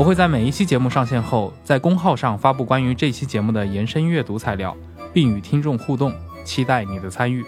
我会在每一期节目上线后，在公号上发布关于这期节目的延伸阅读材料，并与听众互动，期待你的参与。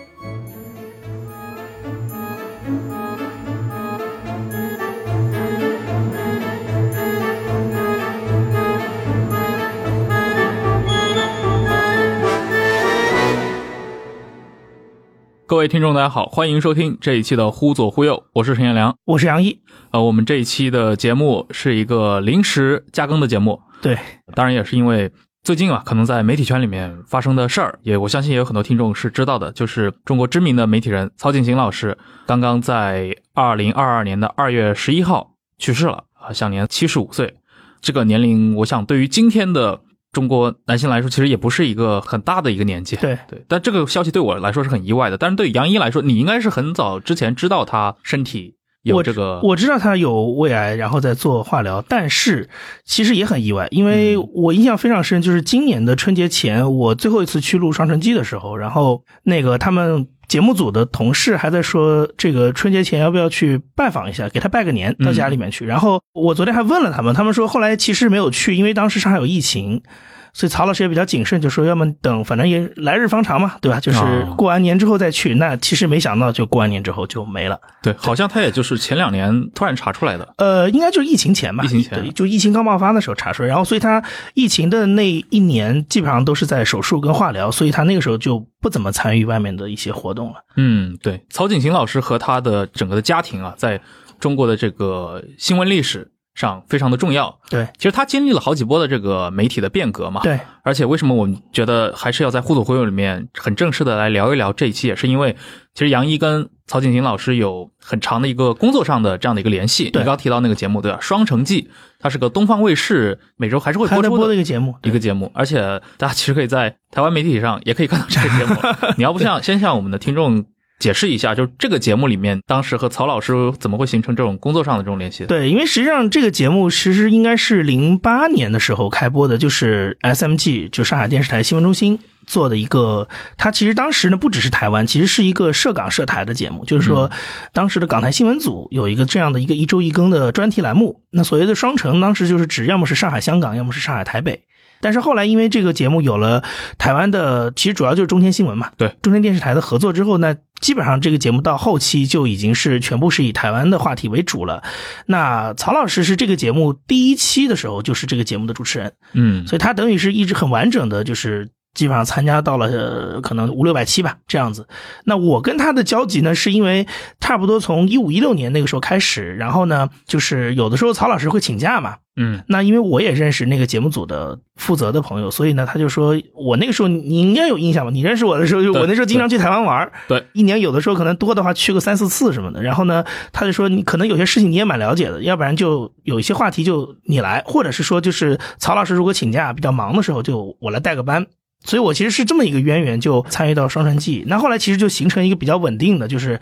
各位听众，大家好，欢迎收听这一期的《忽左忽右》，我是陈彦良。我是杨毅。呃，我们这一期的节目是一个临时加更的节目，对，当然也是因为最近啊，可能在媒体圈里面发生的事儿，也我相信也有很多听众是知道的，就是中国知名的媒体人曹景行老师刚刚在二零二二年的二月十一号去世了啊，享年七十五岁。这个年龄，我想对于今天的中国男性来说，其实也不是一个很大的一个年纪。对对，但这个消息对我来说是很意外的，但是对杨一来说，你应该是很早之前知道他身体有这个，我知道他有胃癌，然后在做化疗，但是其实也很意外，因为嗯我印象非常深，就是今年的春节前，我最后一次去录《双城记》的时候，然后那个他们节目组的同事还在说，这个春节前要不要去拜访一下，给他拜个年，到家里面去。然后我昨天还问了他们，他们说后来其实没有去，因为当时上海有疫情。所以曹老师也比较谨慎，就说要么等，反正也来日方长嘛，对吧？就是哦过完年之后再去。那其实没想到，就过完年之后就没了。对，好像他也就是前两年突然查出来的。呃，应该就是疫情前吧。疫情前对，就疫情刚爆发的时候查出来，然后所以他疫情的那一年基本上都是在手术跟化疗，所以他那个时候就不怎么参与外面的一些活动了。嗯，对，曹景行老师和他的整个的家庭啊，在中国的这个新闻历史上非常的重要。对其实他经历了好几波的这个媒体的变革嘛。。对，而且为什么我们觉得还是要在互左互右里面很正式的来聊一聊这一期，也是因为其实杨一跟曹景行老师有很长的一个工作上的这样的一个联系。对你刚刚提到那个节目对吧？《双城记》，它是个东方卫视每周还是会播播出的的一个节目。一个节目，而且大家其实可以在台湾媒体上也可以看到这个节目。你要不像先向我们的听众解释一下，就是这个节目里面当时和曹老师怎么会形成这种工作上的这种联系？对，因为实际上这个节目其实应该是零八年的时候开播的，就是 SMG，就上海电视台新闻中心做的一个。它其实当时呢不只是台湾，其实是一个涉港涉台的节目，就是说当时的港台新闻组有一个这样的一个一周一更的专题栏目。那所谓的双城，当时就是指要么是上海香港，要么是上海台北。但是后来因为这个节目有了台湾的，其实主要就是中天新闻嘛，对中天电视台的合作之后呢，基本上这个节目到后期就已经是全部是以台湾的话题为主了。那曹老师是这个节目第一期的时候就是这个节目的主持人，嗯，所以他等于是一直很完整的，就是基本上参加到了、呃、可能五六百期吧这样子。那我跟他的交集呢，是因为差不多从一五一六年那个时候开始，然后呢，就是有的时候曹老师会请假嘛，嗯那因为我也认识那个节目组的负责的朋友，所以呢，他就说我那个时候你应该有印象吧？你认识我的时候，就我那时候经常去台湾玩儿，对，一年有的时候可能多的话去个三四次什么的。然后呢，他就说你可能有些事情你也蛮了解的，要不然就有一些话题就你来，或者是说就是曹老师如果请假比较忙的时候，就我来带个班。所以我其实是这么一个渊源，就参与到《双城记》。那后来其实就形成一个比较稳定的，就是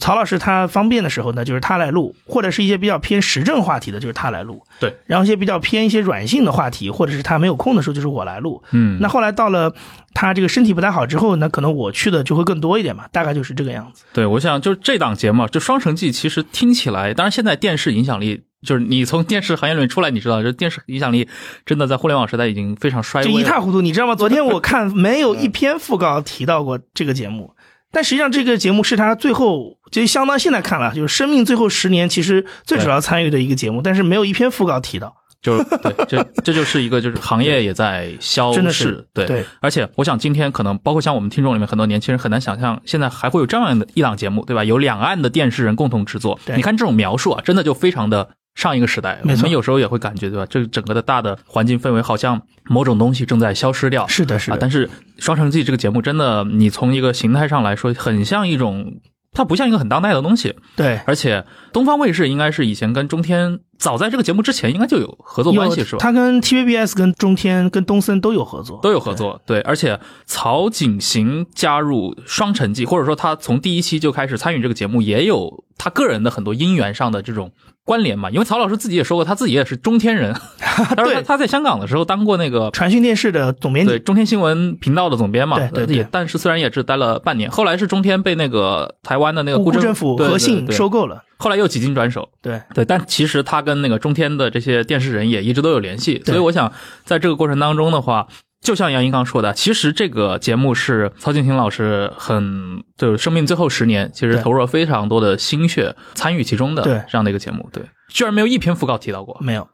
曹老师他方便的时候呢，就是他来录，或者是一些比较偏时政话题的，就是他来录。对，然后一些比较偏一些软性的话题，或者是他没有空的时候，就是我来录。嗯，那后来到了他这个身体不太好之后那，可能我去的就会更多一点嘛，大概就是这个样子。对，我想就是这档节目，就《双城记》，其实听起来，当然现在电视影响力，就是你从电视行业里面出来，你知道，这电视影响力真的在互联网时代已经非常衰就微了。一塌糊涂，你知道吗？昨天我看没有一篇讣告提到过这个节目，但实际上这个节目是他最后就相当现在看了，就是生命最后十年其实最主要参与的一个节目，但是没有一篇讣告提到。就是 对，这这就是一个就是行业也在消逝，真的是对对而且我想今天可能包括像我们听众里面很多年轻人很难想象，现在还会有这样的一档节目，对吧？有两岸的电视人共同制作，你看这种描述啊，真的就非常的上一个时代。我们有时候也会感觉，对吧？这个整个的大的环境氛围好像某种东西正在消失掉。是的，是啊，的，但是《双城记》这个节目真的，你从一个形态上来说，很像一种它不像一个很当代的东西。对，而且东方卫视应该是以前跟中天早在这个节目之前应该就有合作关系，是吧？他跟 TVBS、跟中天、跟东森都有合作，都有合作。对，而且曹景行加入《双城记》，或者说他从第一期就开始参与这个节目，也有他个人的很多姻缘上的这种。关联嘛，因为曹老师自己也说过，他自己也是中天人。对，他在香港的时候当过那个传讯电视的总编辑，对，中天新闻频道的总编嘛。对对。但是虽然也只待了半年，后来是中天被那个台湾的那个顾政府和信收购了，后来又几经转手。对对，但其实他跟那个中天的这些电视人也一直都有联系，所以我想在这个过程当中的话。就像杨英刚说的，其实这个节目是曹景行老师很就是生命最后十年，其实投入了非常多的心血参与其中的这样的一个节目。对，居然没有一篇讣告提到过，没有。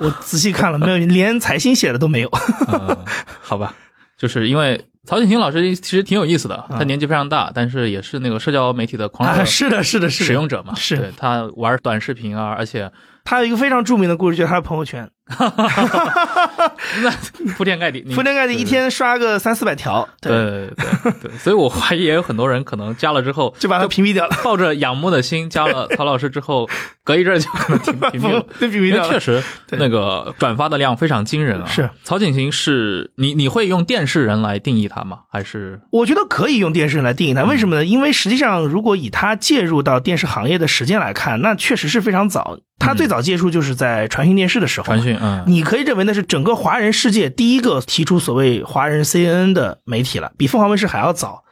我仔细看了，没有，连财新写的都没有。好吧，就是因为曹景行老师其实挺有意思的，他年纪非常大，但是也是那个社交媒体的狂热，是的，是的，是使用者嘛，是他玩短视频啊，而且。他有一个非常著名的故事，就是他的朋友圈，那铺天盖地，铺天盖地，一天刷个三四百条。对对对，所以我怀疑也有很多人可能加了之后 就把他屏蔽掉了，抱着仰慕的心加了曹老师之后，隔一阵就可能屏屏蔽了，对屏蔽掉了。确实，那个转发的量非常惊人啊。是曹景行是你你会用电视人来定义他吗？还是我觉得可以用电视人来定义他？为什么呢？因为实际上，如果以他介入到电视行业的时间来看，那确实是非常早。他最早接触就是在传讯电视的时候，传讯，嗯，你可以认为那是整个华人世界第一个提出所谓华人 CNN 的媒体了，比凤凰卫视还要早，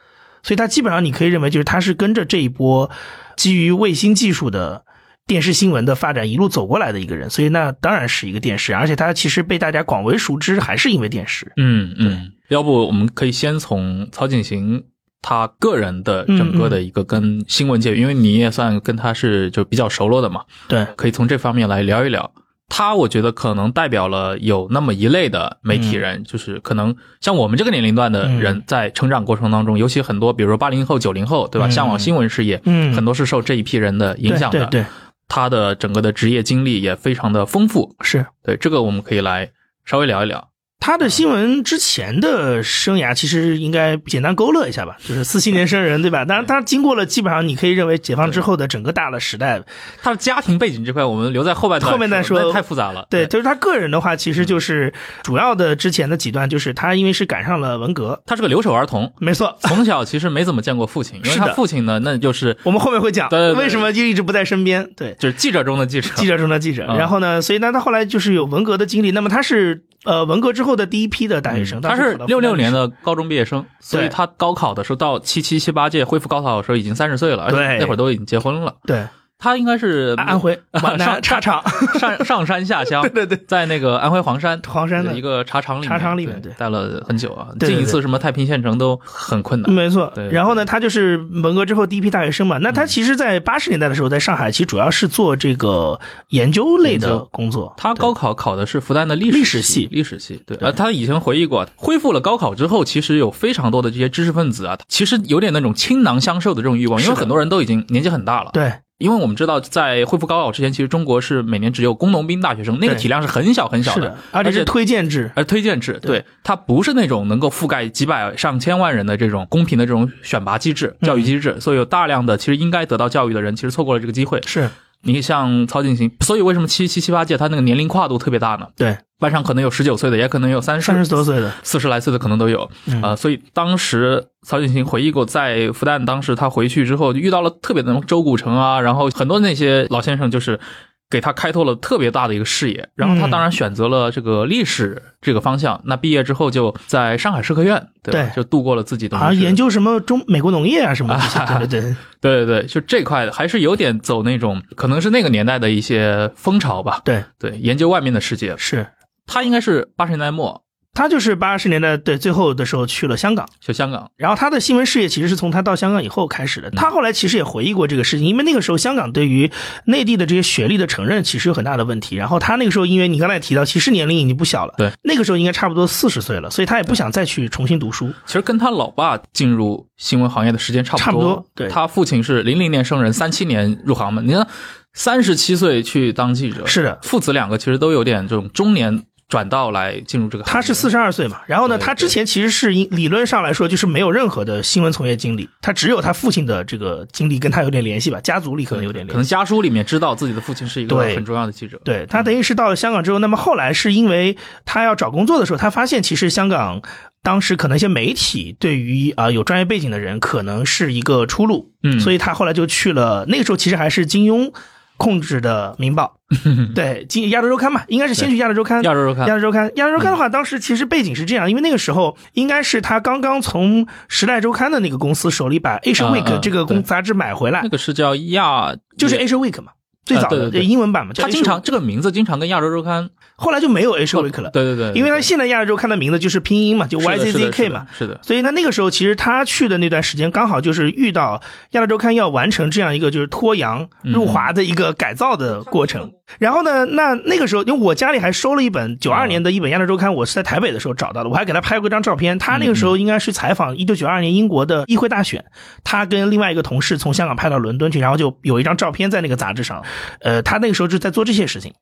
所以他基本上你可以认为就是他是跟着这一波基于卫星技术的电视新闻的发展一路走过来的一个人，所以那当然是一个电视，而且他其实被大家广为熟知还是因为电视，嗯嗯，要不我们可以先从曹景行。他个人的整个的一个跟新闻界，因为你也算跟他是就比较熟络的嘛，对，可以从这方面来聊一聊。他我觉得可能代表了有那么一类的媒体人，就是可能像我们这个年龄段的人在成长过程当中，尤其很多，比如说八零后、九零后，对吧？向往新闻事业，嗯，很多是受这一批人的影响的。对，他的整个的职业经历也非常的丰富，是对这个我们可以来稍微聊一聊。他的新闻之前的生涯其实应该简单勾勒一下吧，就是四七年生人，对吧？当然，他经过了基本上你可以认为解放之后的整个大的时代。他的家庭背景这块，我们留在后半段后面再说，太复杂了。对，就是他个人的话，其实就是主要的之前的几段，就是他因为是赶上了文革，他是个留守儿童，没错，从小其实没怎么见过父亲，因为他父亲呢，那就是我们后面会讲，为什么就一直不在身边？对，就是记者中的记者，记者中的记者。然后呢，所以呢，他后来就是有文革的经历。那么他是。呃，文革之后的第一批的大学生，他是六六年的高中毕业生，所以他高考的时候到七七七八届恢复高考的时候已经三十岁了，对，那会儿都已经结婚了，对。他应该是安徽 上茶厂 上上山下乡，对对对，在那个安徽黄山黄山的一个茶厂里茶厂里面待了很久啊，进一次什么太平县城都很困难。没错，然后呢，他就是文革之后第一批大学生嘛。那他其实，在八十年代的时候，在上海其实主要是做这个研究类的工作。他高考考的是复旦的历历史系，历史系。对，呃，他以前回忆过，恢复了高考之后，其实有非常多的这些知识分子啊，其实有点那种倾囊相授的这种欲望，因为很多人都已经年纪很大了。对。因为我们知道，在恢复高考之前，其实中国是每年只有工农兵大学生，那个体量是很小很小的，而且是推荐制，而推荐制，对。它不是那种能够覆盖几百上千万人的这种公平的这种选拔机制、教育机制，所以有大量的其实应该得到教育的人，其实错过了这个机会。是。你像曹景行，所以为什么七七七八届他那个年龄跨度特别大呢？对，班上可能有十九岁的，也可能有三十三十多岁的，四十来岁的可能都有啊。所以当时曹景行回忆过，在复旦，当时他回去之后遇到了特别的周古城啊，然后很多那些老先生就是。给他开拓了特别大的一个视野，然后他当然选择了这个历史这个方向。那毕业之后就在上海社科院，对，就度过了自己的啊，研究什么中美国农业啊什么 的，对对对对对对，就这块还是有点走那种，可能是那个年代的一些风潮吧。对对，研究外面的世界，是他应该是八十年代末。他就是八十年代对最后的时候去了香港，去香港。然后他的新闻事业其实是从他到香港以后开始的。他后来其实也回忆过这个事情，因为那个时候香港对于内地的这些学历的承认其实有很大的问题。然后他那个时候，因为你刚才提到，其实年龄已经不小了，对，那个时候应该差不多四十岁了，所以他也不想再去重新读书。其实跟他老爸进入新闻行业的时间差不多，差不多。对，他父亲是零零年生人，三七年入行嘛。你看，三十七岁去当记者，是的，父子两个其实都有点这种中年。转到来进入这个？他是四十二岁嘛，然后呢，他之前其实是因理论上来说就是没有任何的新闻从业经历，他只有他父亲的这个经历跟他有点联系吧，家族里可能有点可能。家书里面知道自己的父亲是一个很重要的记者。对他等于是到了香港之后，那么后来是因为他要找工作的时候，他发现其实香港当时可能一些媒体对于啊、有专业背景的人可能是一个出路，嗯所以他后来就去了那个时候其实还是金庸控制的《明报》，对，今亚洲周刊嘛，应该是先去亚洲周刊，亚洲周刊。亚洲周刊，亚洲周刊的话，当时其实背景是这样，因为那个时候应该是他刚刚从时代周刊的那个公司手里把 Asia 嗯 Week 嗯这个公对杂志买回来。那，个是叫亚，就是 Asia Week 嘛，最早的英文版嘛，他经常这个名字经常跟亚洲周刊后来就没有 Asia Week 了，对对对，因为他现在亚洲周刊的名字就是拼音嘛，就 Y Z Z K 嘛。，是的，所以他，那个时候其实他去的那段时间，刚好就是遇到亚洲周刊要完成这样一个就是脱洋入华的一个改造的过程。然后呢，那那个时候，因为我家里还收了一本九二年的一本亚洲周刊，我是在台北的时候找到的，我还给他拍过一张照片。他那个时候应该是采访一九九二年英国的议会大选，他跟另外一个同事从香港派到伦敦去，然后就有一张照片在那个杂志上。呃，他那个时候就在做这些事情。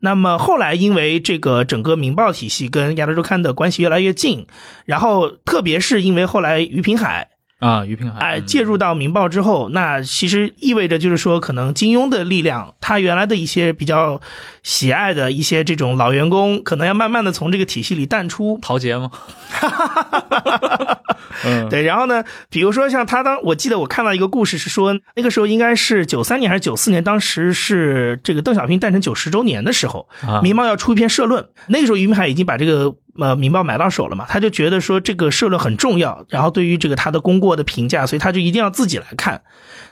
那么后来因为这个整个《明报》体系跟亚洲周刊的关系越来越近，然后特别是因为后来于平海啊，于平海，哎嗯介入到《明报》之后，那其实意味着就是说，可能金庸的力量，他原来的一些比较喜爱的一些这种老员工，可能要慢慢的从这个体系里淡出。陶杰吗？嗯，对，然后呢，比如说像他当，我记得我看到一个故事是说，那个时候应该是九三年还是九四年，当时是这个邓小平诞辰九十周年的时候，啊明报要出一篇社论，那个时候俞平海已经把这个呃明报买到手了嘛，他就觉得说这个社论很重要，然后对于这个他的功过的评价，所以他就一定要自己来看。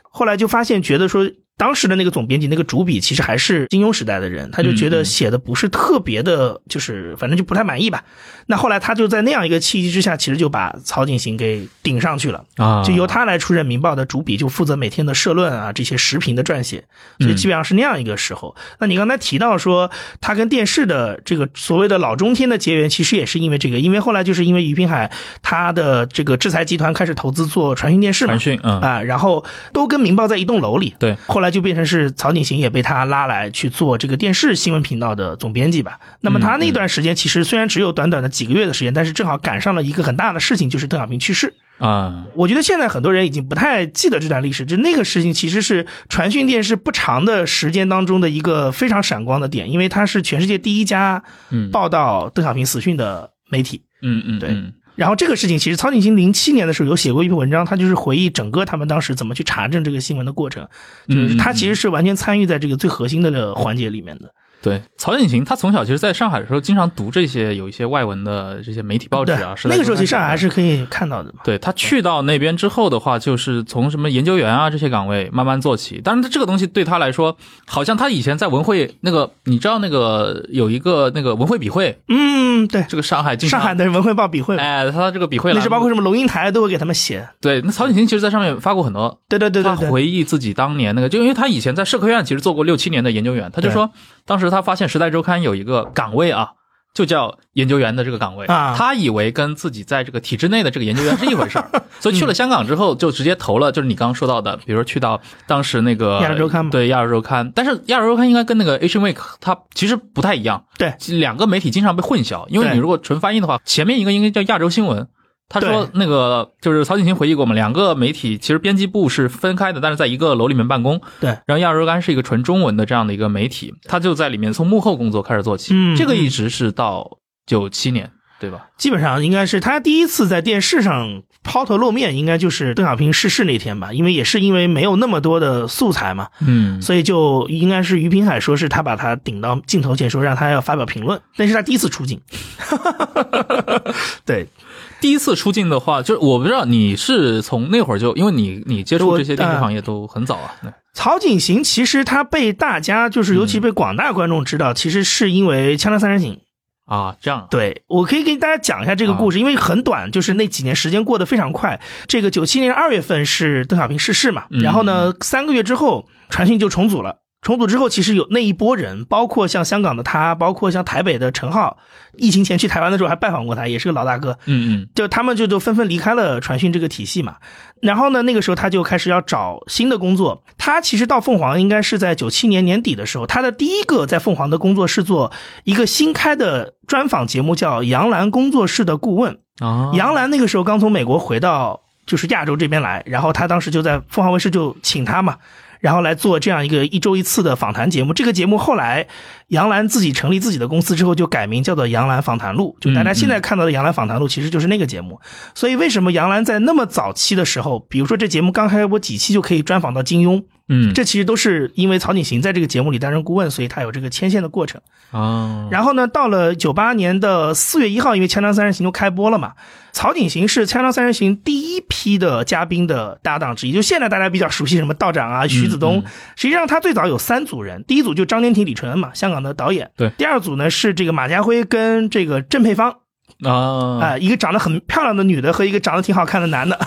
后来就发现，觉得说当时的那个总编辑那个主笔其实还是金庸时代的人，他就觉得写的不是特别的，就是反正就不太满意吧。那后来他就在那样一个契机之下，其实就把曹景行给顶上去了。啊，就由他来出任《明报》的主笔，就负责每天的社论啊这些时评的撰写，所以基本上是那样一个时候。那你刚才提到说他跟电视的这个所谓的老中天的结缘，其实也是因为这个，因为后来就是因为于平海他的这个制裁集团开始投资做传讯电视嘛传，讯，嗯，啊，然后都跟《明报》在一栋楼里，对，后来就变成是曹景行也被他拉来去做这个电视新闻频道的总编辑吧。那么他那段时间其实虽然只有短短的几个月的时间，但是正好赶上了一个很大的事情，就是邓小平去世。啊，我觉得现在很多人已经不太记得这段历史，就那个事情其实是传讯电视不长的时间当中的一个非常闪光的点，因为它是全世界第一家嗯报道邓小平死讯的媒体。嗯嗯，对嗯然后这个事情，其实曹景行零七年的时候有写过一篇文章，他就是回忆整个他们当时怎么去查证这个新闻的过程，就是他其实是完全参与在这个最核心的环节里面的。对，曹景行他从小其实在上海的时候，经常读这些有一些外文的这些媒体报纸对啊。那个时候周刊其实上海还是可以看到的嘛。对他去到那边之后的话，就是从什么研究员啊这些岗位慢慢做起。当然，这个东西对他来说，好像他以前在文汇那个，你知道那个有一个那个文汇笔会，嗯，对，这个上海经常上海的文汇报笔会，哎，他这个笔会那是包括什么龙应台都会给他们写。对，那曹景行其实在上面发过很多对对对对对，他回忆自己当年那个，就因为他以前在社科院其实做过六七年的研究员，他就说当时他发现《时代周刊》有一个岗位啊，就叫研究员的这个岗位。啊。他以为跟自己在这个体制内的这个研究员是一回事儿，所以去了香港之后就直接投了，就是你刚刚说到的，比如说去到当时那个亚洲周刊嘛。对亚洲周刊，但是亚洲周刊应该跟那个 Asian Week 它其实不太一样，对，两个媒体经常被混淆，因为你如果纯翻译的话，前面一个应该叫亚洲新闻。他说：“那个就是曹景行回忆过嘛，两个媒体其实编辑部是分开的，但是在一个楼里面办公。对，然后亚洲周刊是一个纯中文的这样的一个媒体，他就在里面从幕后工作开始做起。嗯这个一直是到九七年，对吧？基本上应该是他第一次在电视上抛头露面，应该就是邓小平逝世那天吧，因为也是因为没有那么多的素材嘛，嗯，所以就应该是于平海说是他把他顶到镜头前说让他要发表评论，那是他第一次出镜。对，第一次出镜的话，就是我不知道你是从那会儿就，因为你你接触这些电视呃行业都很早啊。对曹景行其实他被大家就是尤其被广大观众知道，其实是因为《锵锵三人行》。啊，这样，对，我可以给大家讲一下这个故事，因为很短，就是那几年时间过得非常快。这个九七年二月份是邓小平逝世嘛，嗯然后呢，三个月之后传讯就重组了。重组之后，其实有那一波人，包括像香港的他，包括像台北的陈浩，疫情前去台湾的时候还拜访过他，也是个老大哥。嗯嗯，就他们就都纷纷离开了传讯这个体系嘛。然后呢，那个时候他就开始要找新的工作。他其实到凤凰应该是在九七年年底的时候，他的第一个在凤凰的工作是做一个新开的专访节目，叫杨澜工作室的顾问。啊，杨澜那个时候刚从美国回到就是亚洲这边来，然后他当时就在凤凰卫视就请他嘛。然后来做这样一个一周一次的访谈节目。这个节目后来杨澜自己成立自己的公司之后，就改名叫做《杨澜访谈录》。就大家现在看到的《杨澜访谈录》，其实就是那个节目。所以为什么杨澜在那么早期的时候，比如说这节目刚开播几期就可以专访到金庸？嗯，这其实都是因为曹景行在这个节目里担任顾问，所以他有这个牵线的过程。啊，然后呢，到了九八年的四月一号，因为《锵锵三人行》就开播了嘛，曹景行是《锵锵三人行》第一批的嘉宾的搭档之一。就现在大家比较熟悉什么道长啊、徐子东，嗯实际上他最早有三组人，第一组就张天庭、李淳恩嘛，香港的导演。对第二组呢是这个马家辉跟这个郑佩芳，啊，啊、一个长得很漂亮的女的和一个长得挺好看的男的，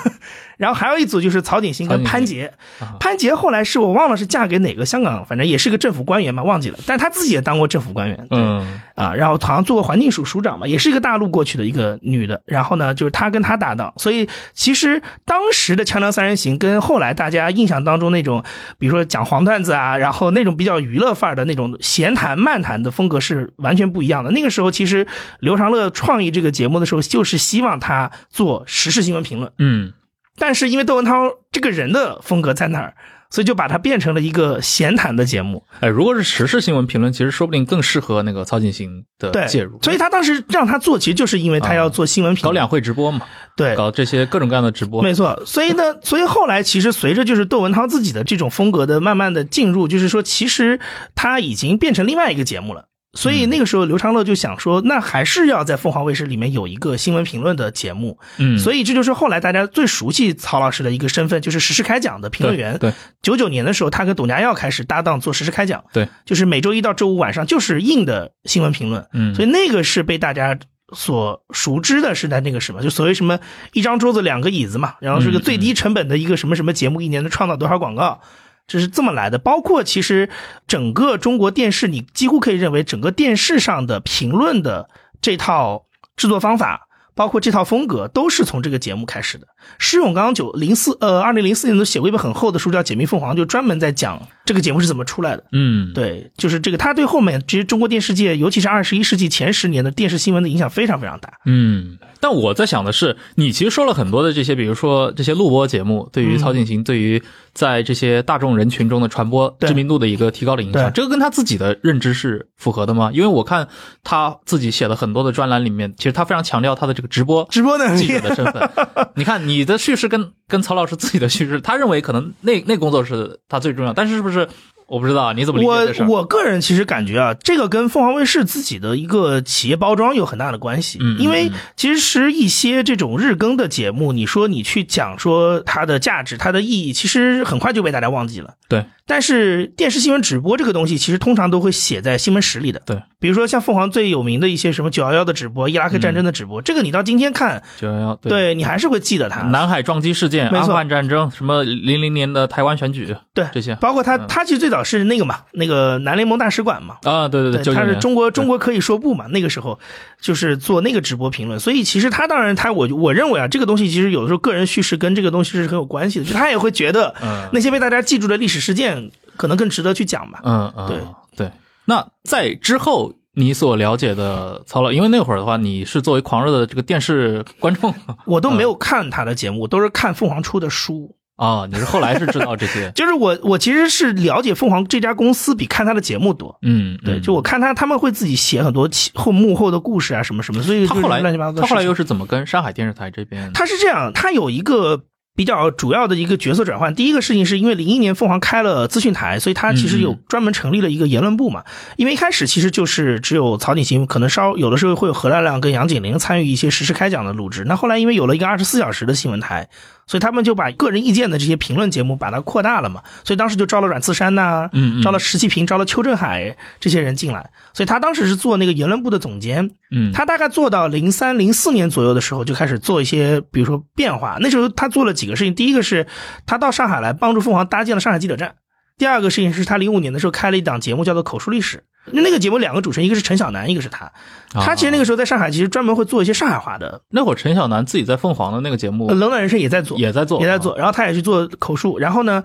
然后还有一组就是曹景行跟潘杰啊。潘杰后来是我忘了是嫁给哪个香港，反正也是个政府官员嘛，忘记了。但他自己也当过政府官员，对嗯啊，然后好像做过环境署署长嘛，也是一个大陆过去的一个女的。然后呢，就是他跟他搭档，所以其实当时的《锵锵三人行》跟后来大家印象当中那种，比如说讲黄段子啊，然后那种比较娱乐范儿的那种闲谈漫谈的风格是完全不一样的。那个时候其实刘长乐创意这个节目的时候，就是希望他做时事新闻评论，嗯但是因为窦文涛这个人的风格在那儿，所以就把它变成了一个闲谈的节目。哎，如果是时事新闻评论，其实说不定更适合那个曹景行的，介入，所以他当时让他做，其实就是因为他要做新闻评论。搞两会直播嘛，对，搞这些各种各样的直播，没错，所以呢，所以后来其实随着就是窦文涛自己的这种风格的慢慢的进入，就是说其实他已经变成另外一个节目了。所以那个时候，刘长乐就想说，那还是要在凤凰卫视里面有一个新闻评论的节目。嗯，所以这就是后来大家最熟悉曹老师的一个身份，就是时事开讲的评论员。对，九九年的时候，他跟董家耀开始搭档做时事开讲。对，就是每周一到周五晚上就是硬的新闻评论。嗯，所以那个是被大家所熟知的，是在那个什么，就所谓什么一张桌子两个椅子嘛，然后是个最低成本的一个什么什么节目，一年能创造多少广告，这是这么来的。包括其实整个中国电视，你几乎可以认为整个电视上的评论的这套制作方法。包括这套风格都是从这个节目开始的。施永刚九零四呃二零零四年都写过一本很厚的书叫《解密凤凰》，就专门在讲这个节目是怎么出来的。嗯，对，就是这个，他对后面其实中国电视界，尤其是二十一世纪前十年的电视新闻的影响非常非常大。嗯，但我在想的是，你其实说了很多的这些，比如说这些录播节目，对于曹景行，对于在这些大众人群中的传播知名度的一个提高的影响，这个跟他自己的认知是符合的吗？因为我看他自己写的很多的专栏里面，其实他非常强调他的这个直播直播能力记者的身份。你看你的叙事跟跟曹老师自己的叙事，他认为可能那那工作是他最重要，但是是不是？我不知道你怎么理解我。我个人其实感觉啊，这个跟凤凰卫视自己的一个企业包装有很大的关系。因为其实一些这种日更的节目，你说你去讲说它的价值、它的意义，其实很快就被大家忘记了。对，但是电视新闻直播这个东西，其实通常都会写在新闻史里的。对，比如说像凤凰最有名的一些什么九幺幺的直播、伊拉克战争的直播，这个你到今天看，九幺幺，对你还是会记得它。南海撞击事件、阿富汗战争，什么零零年的台湾选举，对这些包括他，嗯他其实最早是那个嘛，那个南联盟大使馆嘛。啊，对对对，99他是中国中国可以说不嘛？那个时候就是做那个直播评论，所以其实他当然他我我认为啊，这个东西其实有的时候个人叙事跟这个东西是很有关系的，就他也会觉得嗯那些被大家记住的历史事件可能更值得去讲吧。嗯嗯，对对。那在之后你所了解的曹老，因为那会儿的话，你是作为狂热的这个电视观众 我都没有看他的节目，都是看凤凰出的书。啊，你是后来是知道这些，就是我我其实是了解凤凰这家公司比看他的节目多。嗯，对，嗯就我看他他们会自己写很多其后幕后的故事啊什么什么，所以他后来乱七八糟他后来又是怎么跟上海电视台这边？他是这样，他有一个比较主要的一个角色转换。第一个事情是因为零一年凤凰开了资讯台，所以他其实有专门成立了一个言论部嘛。因为一开始其实就是只有曹景行，可能稍有的时候会有何亮亮跟杨景玲参与一些实时开讲的录制。那后来因为有了一个二十四小时的新闻台。所以他们就把个人意见的这些评论节目把它扩大了嘛，所以当时就招了阮次山呐、嗯嗯。招了石其平，招了邱振海这些人进来，所以他当时是做那个言论部的总监，嗯，他大概做到零三零四年左右的时候，就开始做一些，比如说变化。那时候他做了几个事情，第一个是他到上海来帮助凤凰搭建了上海记者站，第二个事情是他零五年的时候开了一档节目叫做《口述历史》，那那个节目两个主持人，一个是陈晓南，一个是他。他其实那个时候在上海，其实专门会做一些上海话的。那会儿陈晓南自己在凤凰的那个节目《冷暖人生》也在做，也在做，也在做。然后他也去做口述。然后呢，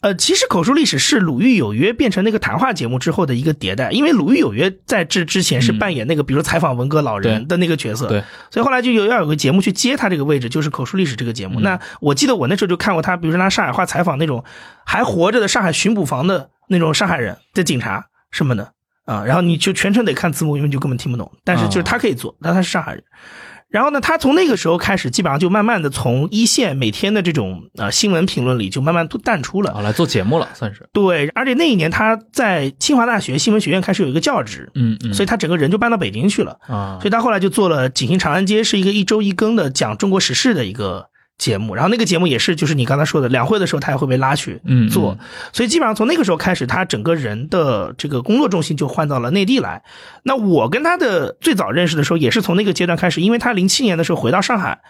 呃，其实口述历史是《鲁豫有约》变成那个谈话节目之后的一个迭代，因为《鲁豫有约》在这之前是扮演那个比如采访文革老人的那个角色，对，所以后来就有要有个节目去接他这个位置，就是口述历史这个节目。那我记得我那时候就看过他，比如说拿上海话采访那种还活着的上海巡捕房的那种上海人的警察什么的。啊，然后你就全程得看字幕，因为就根本听不懂。但是就是他可以做，但他是上海人。然后呢，他从那个时候开始，基本上就慢慢的从一线每天的这种呃新闻评论里就慢慢都淡出了。啊，来做节目了，算是。对，而且那一年他在清华大学新闻学院开始有一个教职，嗯嗯，所以他整个人就搬到北京去了啊。所以他后来就做了《锦行长安街》，是一个一周一更的讲中国时事的一个。节目，然后那个节目也是，就是你刚才说的两会的时候，他也会被拉去做，所以基本上从那个时候开始，他整个人的这个工作重心就换到了内地来。那我跟他的最早认识的时候，也是从那个阶段开始，因为他零七年的时候回到上海，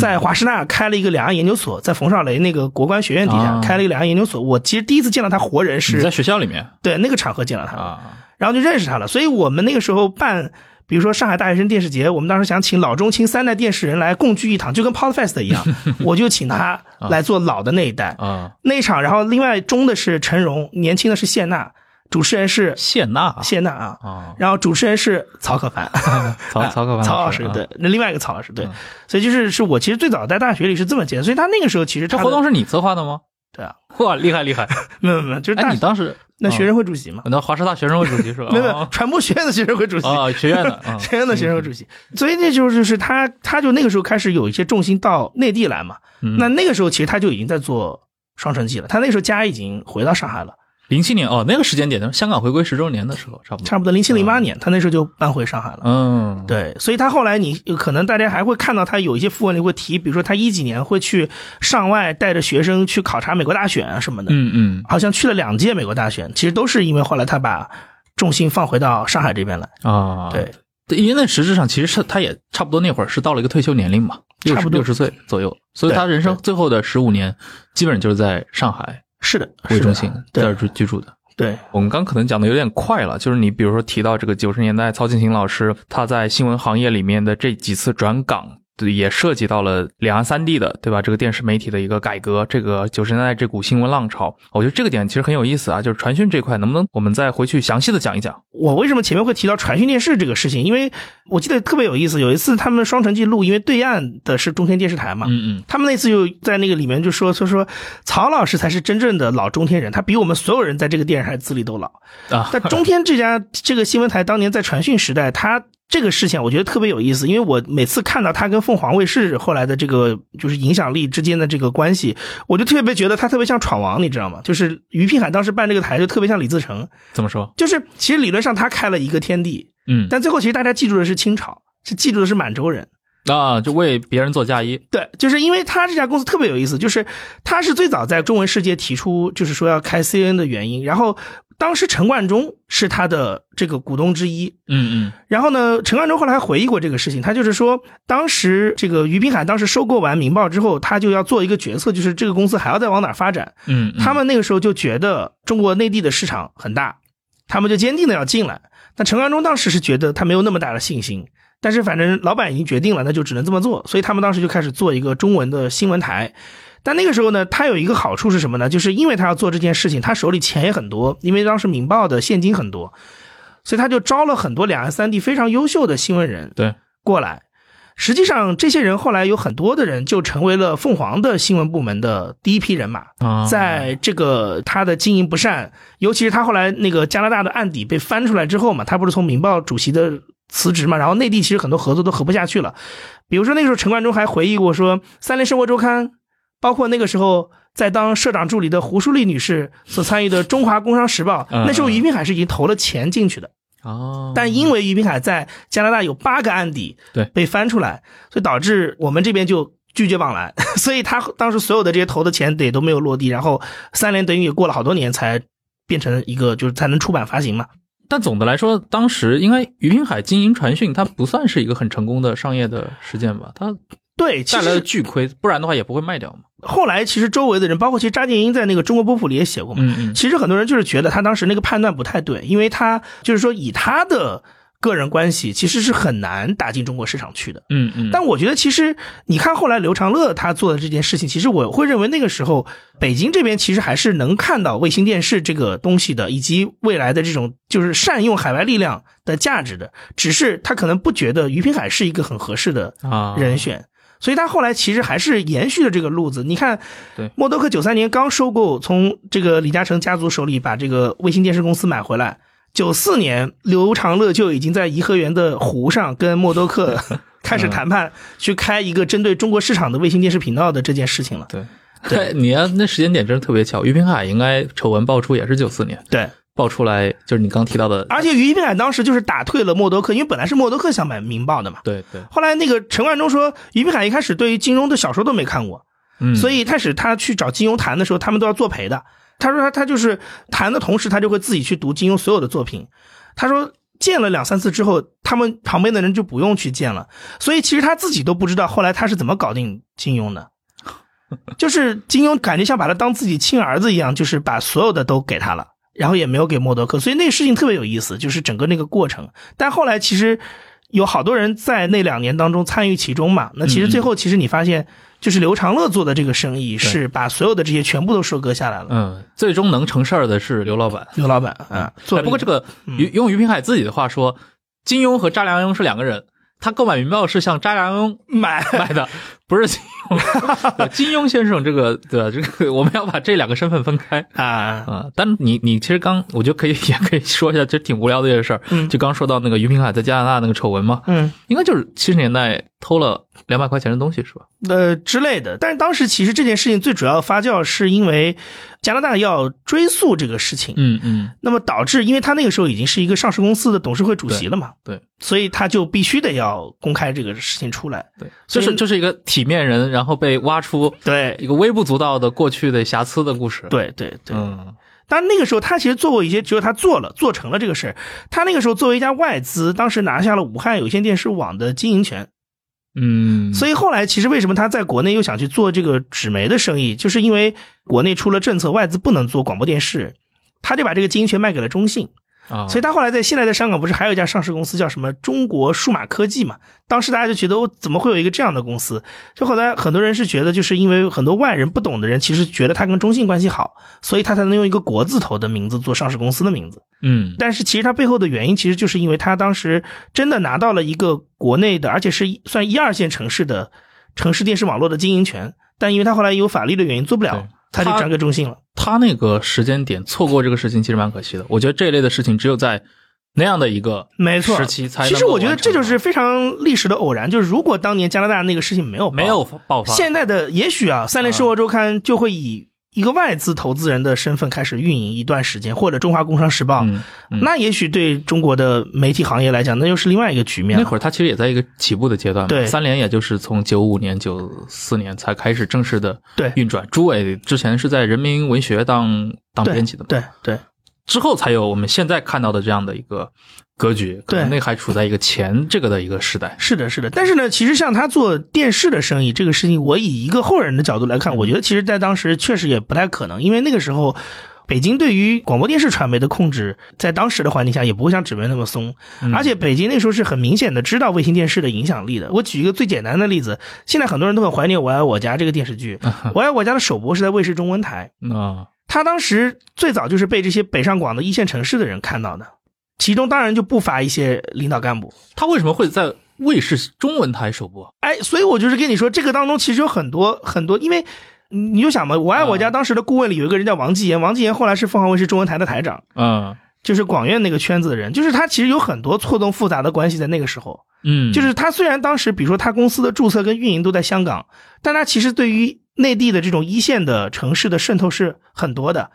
在华师大开了一个两岸研究所，在冯绍雷那个国关学院底下开了一个两岸研究所。我其实第一次见到他活人是在学校里面，对那个场合见到他，啊，然后就认识他了。所以我们那个时候办。比如说上海大学生电视节，我们当时想请老中青三代电视人来共聚一堂，就跟 Podfest 一样，我就请他来做老的那一代。啊。那一场。然后另外中的是陈荣，年轻的是谢娜，主持人是谢娜，谢娜啊。然后主持人是曹可凡，曹曹可凡曹老师对，那另外一个曹老师对，所以就是是我其实最早在大学里是这么接，所以他那个时候其实这活动是你策划的吗？对啊，哇，厉害厉害，没有没有，就是你当时。那学生会主席嘛？那华师大学生会主席是吧？没有没有，传播学院的学生会主席啊，学院的 学院的学生会主席。所以那就是就是他，他就那个时候开始有一些重心到内地来嘛。那那个时候其实他就已经在做双城记了，他那时候家已经回到上海了。零七年哦，那个时间点呢，香港回归十周年的时候，差不多。差不多零七零八年，他那时候就搬回上海了。嗯，对，所以他后来你可能大家还会看到他有一些副文里会提，比如说他一几年会去上外带着学生去考察美国大选啊什么的。嗯嗯，好像去了两届美国大选，其实都是因为后来他把重心放回到上海这边来。啊。对，因为那实质上其实是他也差不多那会儿是到了一个退休年龄嘛，差不多。六十岁左右，所以他人生最后的十五年基本就是在上海是的为中心在这居住的。对我们刚可能讲的有点快了，就是你比如说提到这个九十年代曹庆行老师他在新闻行业里面的这几次转岗。对，也涉及到了两岸三地的，对吧？这个电视媒体的一个改革，这个九十年代这股新闻浪潮，我觉得这个点其实很有意思啊。就是传讯这块，能不能我们再回去详细的讲一讲？我为什么前面会提到传讯电视这个事情？因为我记得特别有意思，有一次他们双城记录，因为对岸的是中天电视台嘛，嗯嗯，他们那次就在那个里面就说说说曹老师才是真正的老中天人，他比我们所有人在这个电视台资历都老啊。但中天这家这个新闻台当年在传讯时代，他。这个事情我觉得特别有意思，因为我每次看到他跟凤凰卫视后来的这个就是影响力之间的这个关系，我就特别觉得他特别像闯王，你知道吗？就是于平海当时办这个台就特别像李自成，怎么说？就是其实理论上他开了一个天地，嗯，但最后其实大家记住的是清朝，是记住的是满洲人啊，就为别人做嫁衣。对，就是因为他这家公司特别有意思，就是他是最早在中文世界提出就是说要开 C N 的原因，然后。当时陈冠中是他的这个股东之一，嗯嗯，然后呢，陈冠中后来还回忆过这个事情，他就是说，当时这个于滨海当时收购完《明报》之后，他就要做一个决策，就是这个公司还要再往哪发展，嗯，他们那个时候就觉得中国内地的市场很大，他们就坚定的要进来。那陈冠中当时是觉得他没有那么大的信心，但是反正老板已经决定了，那就只能这么做，所以他们当时就开始做一个中文的新闻台。但那个时候呢，他有一个好处是什么呢？就是因为他要做这件事情，他手里钱也很多，因为当时《明报》的现金很多，所以他就招了很多两岸三地非常优秀的新闻人对过来。实际上，这些人后来有很多的人就成为了凤凰的新闻部门的第一批人马。在这个他的经营不善，尤其是他后来那个加拿大的案底被翻出来之后嘛，他不是从《明报》主席的辞职嘛，然后内地其实很多合作都合不下去了。比如说那个时候，陈冠中还回忆过说，《三联生活周刊》。包括那个时候在当社长助理的胡淑丽女士所参与的《中华工商时报》，那时候于平海是已经投了钱进去的哦。但因为于平海在加拿大有八个案底，对被翻出来，所以导致我们这边就拒绝往来，所以他当时所有的这些投的钱得都没有落地，然后三联等于也过了好多年才变成一个就是才能出版发行嘛。但总的来说，当时应该于平海经营传讯，它不算是一个很成功的商业的实践吧？它。对，带来了巨亏，不然的话也不会卖掉嘛。后来其实周围的人，包括其实查建英在那个中国波普里也写过嘛，嗯嗯，其实很多人就是觉得他当时那个判断不太对，因为他就是说以他的个人关系，其实是很难打进中国市场去的。嗯嗯，但我觉得其实你看后来刘长乐他做的这件事情，其实我会认为那个时候北京这边其实还是能看到卫星电视这个东西的，以及未来的这种就是善用海外力量的价值的，只是他可能不觉得于平海是一个很合适的啊人选。所以他后来其实还是延续了这个路子。你看，对默多克九三年刚收购，从这个李嘉诚家族手里把这个卫星电视公司买回来。九四年，刘长乐就已经在颐和园的湖上跟默多克 开始谈判，去开一个针对中国市场的卫星电视频道的这件事情了。对，对，你要那时间点真是特别巧，俞平海应该丑闻爆出也是九四年，对，爆出来就是你刚提到的，而且于平海当时就是打退了默多克，因为本来是默多克想买《明报》的嘛。对对，后来那个陈冠中说，于平海一开始对于金庸的小说都没看过，嗯，所以一开始他去找金庸谈的时候，他们都要作陪的。他说他他就是谈的同时，他就会自己去读金庸所有的作品。他说见了两三次之后，他们旁边的人就不用去见了。所以其实他自己都不知道后来他是怎么搞定金庸的，就是金庸感觉像把他当自己亲儿子一样，就是把所有的都给他了，然后也没有给默多克。所以那个事情特别有意思，就是整个那个过程。但后来其实有好多人在那两年当中参与其中嘛。那其实最后其实你发现。就是刘长乐做的这个生意，是把所有的这些全部都收割下来了。嗯，最终能成事儿的是刘老板。刘老板啊，不过这个用于平海自己的话说，金庸和查良镛是两个人。他购买《明报》是向查良镛买买的，不是金庸。金庸先生，这个对吧这个我们要把这两个身份分开啊啊！但你你其实刚，我觉得可以也可以说一下，其实挺无聊的一个事儿。嗯，就刚说到那个于平海在加拿大那个丑闻嘛，嗯，应该就是七十年代偷了两百块钱的东西是吧？呃之类的。但是当时其实这件事情最主要发酵是因为加拿大要追溯这个事情，嗯嗯，那么导致因为他那个时候已经是一个上市公司的董事会主席了嘛，对，所以他就必须得要公开这个事情出来。对，就是就是一个体面人，然后被挖出对一个微不足道的过去的瑕疵的故事。对对对，嗯。但那个时候他其实做过一些，只有他做了做成了这个事儿。他那个时候作为一家外资，当时拿下了武汉有线电视网的经营权。嗯，所以后来其实为什么他在国内又想去做这个纸媒的生意，就是因为国内出了政策，外资不能做广播电视，他就把这个经营权卖给了中信。啊，所以他后来在现在在香港不是还有一家上市公司叫什么中国数码科技嘛？当时大家就觉得我怎么会有一个这样的公司？就后来很多人是觉得，就是因为很多外人不懂的人，其实觉得他跟中信关系好，所以他才能用一个国字头的名字做上市公司的名字。嗯，但是其实他背后的原因，其实就是因为他当时真的拿到了一个国内的，而且是算一二线城市的城市电视网络的经营权，但因为他后来有法律的原因做不了。他就转给中信了。他那个时间点错过这个事情，其实蛮可惜的。我觉得这一类的事情，只有在那样的一个没错时期才。其实我觉得这就是非常历史的偶然。就是如果当年加拿大那个事情没有没有爆发，现在的也许啊，三联生活周刊就会以。一个外资投资人的身份开始运营一段时间，或者中华工商时报，那也许对中国的媒体行业来讲，那又是另外一个局面。那会儿他其实也在一个起步的阶段，对，三联也就是从九五年、九四年才开始正式的对运转。朱伟之前是在人民文学当当编辑的，对对，之后才有我们现在看到的这样的一个。格局，对，那还处在一个钱这个的一个时代。是的，是的。但是呢，其实像他做电视的生意这个事情，我以一个后人的角度来看，我觉得其实在当时确实也不太可能，因为那个时候北京对于广播电视传媒的控制，在当时的环境下也不会像纸媒那么松。而且北京那时候是很明显的知道卫星电视的影响力的。我举一个最简单的例子，现在很多人都很怀念《我爱我家》这个电视剧，《我爱我家》的首播是在卫视中文台啊。他当时最早就是被这些北上广的一线城市的人看到的。其中当然就不乏一些领导干部。他为什么会在卫视中文台首播？哎，所以我就是跟你说，这个当中其实有很多很多，因为你就想嘛，我爱我家当时的顾问里有一个人叫王继言，王继言后来是凤凰卫视中文台的台长，嗯，就是广院那个圈子的人，就是他其实有很多错综复杂的关系在那个时候，嗯，就是他虽然当时比如说他公司的注册跟运营都在香港，但他其实对于内地的这种一线的城市的渗透是很多的，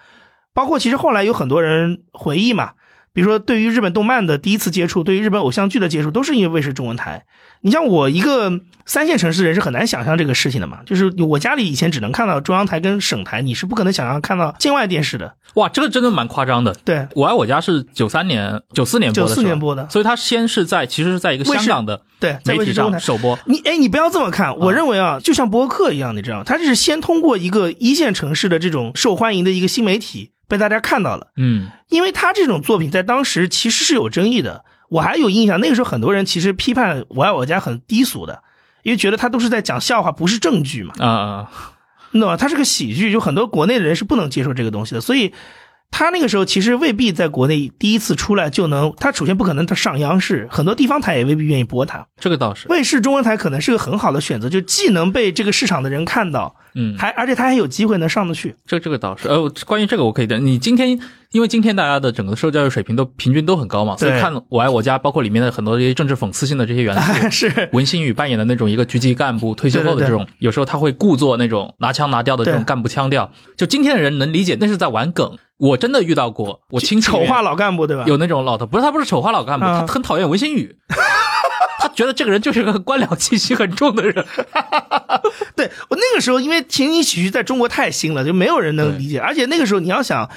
包括其实后来有很多人回忆嘛。比如说对于日本动漫的第一次接触，对于日本偶像剧的接触，都是因为卫视中文台。你像我一个三线城市人是很难想象这个事情的嘛，就是我家里以前只能看到中央台跟省台，你是不可能想象看到境外电视的。哇，这个真的蛮夸张的。对，我爱我家是九三年、九四年播的，九四年播的，所以它先是在其实是在一个香港的对在媒体上首播。你哎，你不要这么看，我认为啊，就像播客一样，你知道，它这是先通过一个一线城市的这种受欢迎的一个新媒体被大家看到了。嗯，因为他这种作品在当时其实是有争议的。我还有印象，那个时候很多人其实批判《我爱我家》很低俗的，因为觉得他都是在讲笑话，不是正剧嘛。啊啊，你懂吗？他是个喜剧，就很多国内的人是不能接受这个东西的。所以，他那个时候其实未必在国内第一次出来就能。他首先不可能他上央视，很多地方台也未必愿意播他。这个倒是，卫视中文台可能是个很好的选择，就既能被这个市场的人看到，嗯，还而且他还有机会能上得去。这这个倒是，呃，关于这个我可以的，你今天。因为今天大家的整个受教育水平都平均都很高嘛，所以看《我爱我家》，包括里面的很多这些政治讽刺性的这些元素，是文心宇扮演的那种一个局级干部退休后的这种，有时候他会故作那种拿腔拿调的这种干部腔调，就今天的人能理解，那是在玩梗。我真的遇到过，我亲戚丑化老干部对吧？有那种老头，不是他不是丑化老干部，他很讨厌文新宇，他觉得这个人就是个官僚气息很重的人。对我那个时候，因为情景喜剧在中国太新了，就没有人能理解，而且那个时候你要想。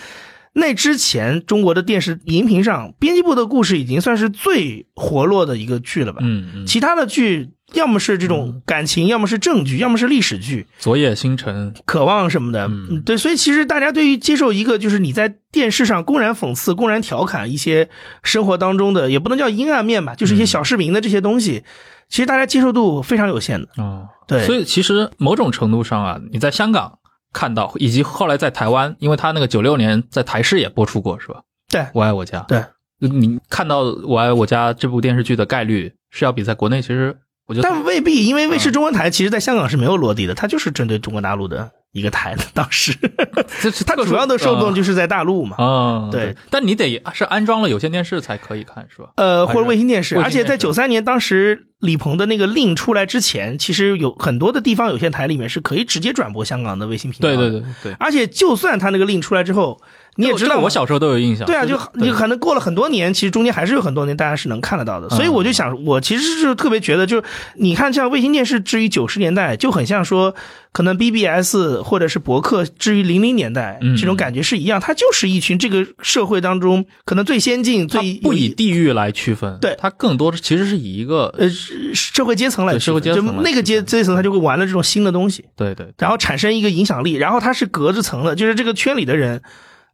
那之前，中国的电视荧屏上，编辑部的故事已经算是最活络的一个剧了吧？嗯嗯。其他的剧，要么是这种感情，要么是正剧，要么是历史剧。昨夜星辰、渴望什么的，嗯，对。所以其实大家对于接受一个就是你在电视上公然讽刺、公然调侃一些生活当中的，也不能叫阴暗面吧，就是一些小市民的这些东西，其实大家接受度非常有限的。哦，对。所以其实某种程度上啊，你在香港。看到，以及后来在台湾，因为他那个九六年在台视也播出过，是吧？对，我爱我家。对，你看到我爱我家这部电视剧的概率是要比在国内，其实我觉得，但未必，因为卫视中文台其实在香港是没有落地的，它就是针对中国大陆的。一个台的当时，它主要的受众就是在大陆嘛。啊，对，但你得是安装了有线电视才可以看，是吧？呃，或者卫星电视。而且在九三年，当时李鹏的那个令出来之前，其实有很多的地方有线台里面是可以直接转播香港的卫星频道。对对对对。而且就算他那个令出来之后。你也知道，我小时候都有印象。对啊，就你可能过了很多年，其实中间还是有很多年大家是能看得到的。所以我就想，我其实是特别觉得，就是你看，像卫星电视，至于九十年代，就很像说，可能 BBS 或者是博客，至于零零年代，这种感觉是一样。它就是一群这个社会当中可能最先进、最不以地域来区分，对它更多的其实是以一个呃社会阶层来社会阶层，就那个阶阶层，他就会玩了这种新的东西，对对，然后产生一个影响力，然后它是隔着层的，就是这个圈里的人。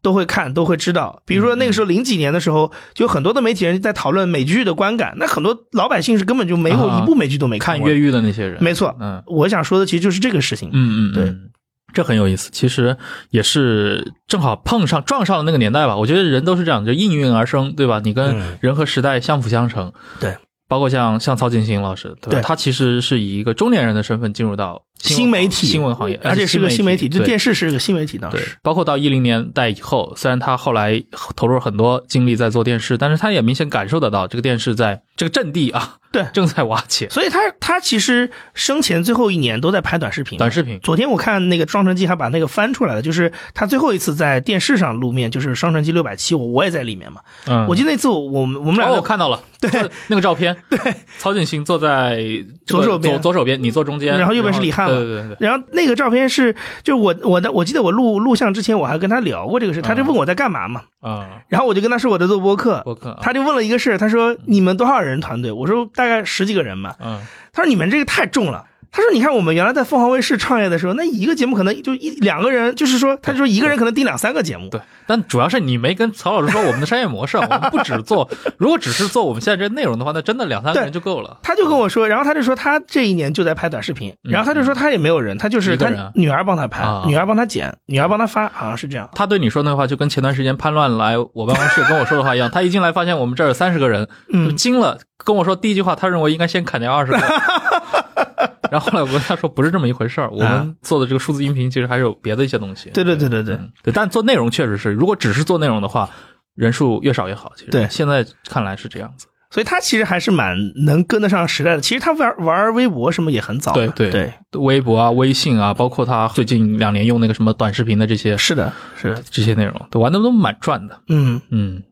都会看，都会知道。比如说那个时候零几年的时候，就很多的媒体人在讨论美剧的观感，那很多老百姓是根本就没有一部美剧都没看看越狱的那些人。没错，嗯，我想说的其实就是这个事情。嗯嗯，对，这很有意思。其实也是正好碰上撞上了那个年代吧。我觉得人都是这样，就应运而生，对吧？你跟人和时代相辅相成。对。包括像像曹景行老师，对他其实是以一个中年人的身份进入到新媒体新闻行业，而且是个新媒体，这电视是个新媒体当时。包括到一零年代以后，虽然他后来投入了很多精力在做电视，但是他也明显感受得到这个电视在这个阵地啊。对，正在瓦解，所以他他其实生前最后一年都在拍短视频。短视频，昨天我看那个《双城记》还把那个翻出来了，就是他最后一次在电视上露面，就是《双城记》六百七，我我也在里面嘛。嗯，我记得那次我我们我们俩我看到了，对那个照片，对，曹景行坐在左手边，左手边，你坐中间，然后右边是李翰嘛。对对对。然后那个照片是，就是我我的，我记得我录录像之前我还跟他聊过这个事，他就问我在干嘛嘛。啊。然后我就跟他说我在做播客，播客。他就问了一个事，他说你们多少人团队？我说大概十几个人。嗯，他说你们这个太重了。他说：“你看，我们原来在凤凰卫视创业的时候，那一个节目可能就一两个人，就是说，他说一个人可能盯两三个节目。对，但主要是你没跟曹老师说我们的商业模式，我们不只做，如果只是做我们现在这内容的话，那真的两三个人就够了。他就跟我说，然后他就说他这一年就在拍短视频，然后他就说他也没有人，他就是他女儿帮他拍，女儿帮他剪，女儿帮他发，好像是这样。他对你说那话，就跟前段时间潘乱来我办公室跟我说的话一样，他一进来发现我们这儿有三十个人，就惊了，跟我说第一句话，他认为应该先砍掉二十个。然后后来我跟他说不是这么一回事儿，我们做的这个数字音频其实还是有别的一些东西。对对对对对对，但做内容确实是，如果只是做内容的话，人数越少越好。其实对，现在看来是这样子。所以他其实还是蛮能跟得上时代的。其实他玩玩微博什么也很早。对对对，微博啊、微信啊，包括他最近两年用那个什么短视频的这些，是的，是的这些内容都玩的都蛮赚的。嗯嗯。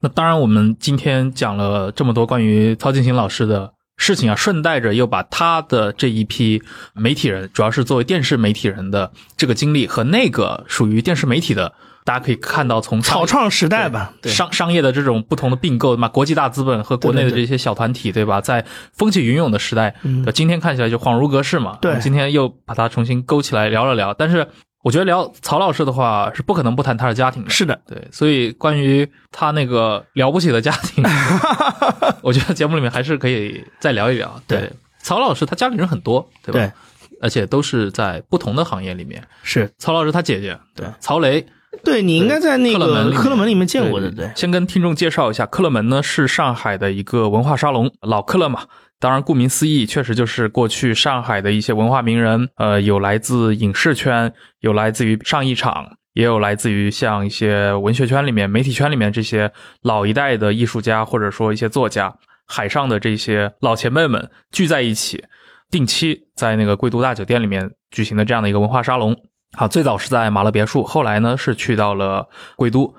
那当然，我们今天讲了这么多关于曹景行老师的事情啊，顺带着又把他的这一批媒体人，主要是作为电视媒体人的这个经历和那个属于电视媒体的，大家可以看到从草创时代吧，对商商业的这种不同的并购嘛，国际大资本和国内的这些小团体，对吧？在风起云涌的时代，嗯今天看起来就恍如隔世嘛。对今天又把它重新勾起来聊了聊，但是我觉得聊曹老师的话是不可能不谈他的家庭的。是的，对，所以关于他那个了不起的家庭，我觉得节目里面还是可以再聊一聊。对曹老师他家里人很多，对吧？对，而且都是在不同的行业里面。是曹老师他姐姐，对曹雷，对你应该在那个克勒门里面科勒门里面见过的，对，先跟听众介绍一下，克勒门呢是上海的一个文化沙龙，老克勒嘛。当然，顾名思义，确实就是过去上海的一些文化名人，呃，有来自影视圈，有来自于上艺场，也有来自于像一些文学圈里面、媒体圈里面这些老一代的艺术家，或者说一些作家，海上的这些老前辈们聚在一起，定期在那个贵都大酒店里面举行的这样的一个文化沙龙。好，最早是在马勒别墅，后来呢是去到了贵都。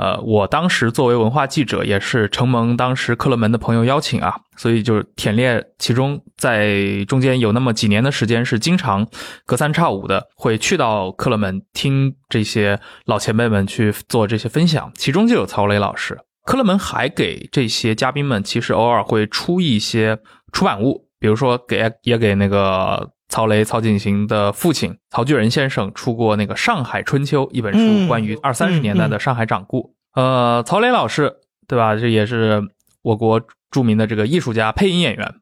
呃，我当时作为文化记者，也是承蒙当时克勒门的朋友邀请啊，所以就是忝列其中，在中间有那么几年的时间是经常隔三差五的会去到克勒门听这些老前辈们去做这些分享，其中就有曹磊老师。克勒门还给这些嘉宾们，其实偶尔会出一些出版物，比如说给也给那个曹雷、曹景行的父亲曹巨仁先生出过那个《上海春秋》一本书，嗯关于二三十年代的上海掌故。呃，曹雷老师对吧？这也是我国著名的这个艺术家、配音演员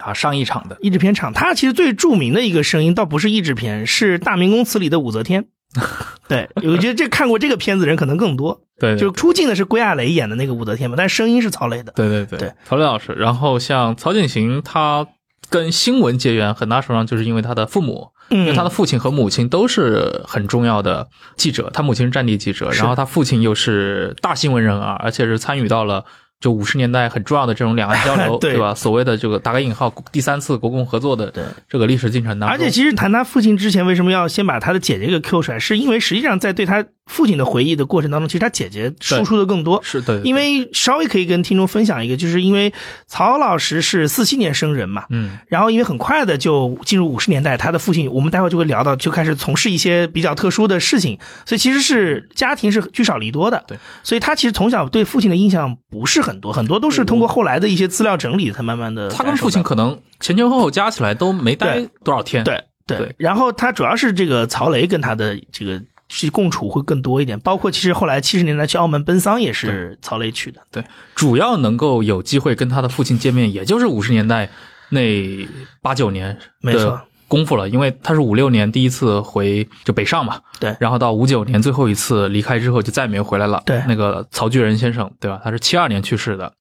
啊，上一场的。译制片厂，他其实最著名的一个声音倒不是译制片，是《大明宫词》里的武则天。对，我觉得这看过这个片子的人可能更多。对，对就出镜的是归亚蕾演的那个武则天嘛，但是声音是曹雷的。对对对对，曹雷老师。然后像曹景行，他跟新闻结缘，很大程度上就是因为他的父母，因为嗯，他的父亲和母亲都是很重要的记者，他母亲是战地记者，然后他父亲又是大新闻人啊，而且是参与到了。就五十年代很重要的这种两岸交流，对吧？所谓的这个打个引号，第三次国共合作的这个历史进程当中，而且其实谈他父亲之前，为什么要先把他的姐姐给 Q 出来？是因为实际上在对他父亲的回忆的过程当中，其实他姐姐输出的更多。是的，因为稍微可以跟听众分享一个，就是因为曹老师是四七年生人嘛，嗯，然后因为很快的就进入五十年代，他的父亲我们待会就会聊到，就开始从事一些比较特殊的事情，所以其实是家庭是聚少离多的。对，所以他其实从小对父亲的印象不是很多，很多都是通过后来的一些资料整理才慢慢的。他跟父亲可能前前后后加起来都没待多少天，对对对然后他主要是这个曹雷跟他的这个。是共处会更多一点，包括其实后来七十年代去澳门奔丧也是曹雷去的。对，主要能够有机会跟他的父亲见面，也就是五十年代那八九年没错功夫了，因为他是五六年第一次回就北上嘛，对然后到五九年最后一次离开之后就再也没有回来了。对那个曹巨仁先生，对吧？他是七二年去世的。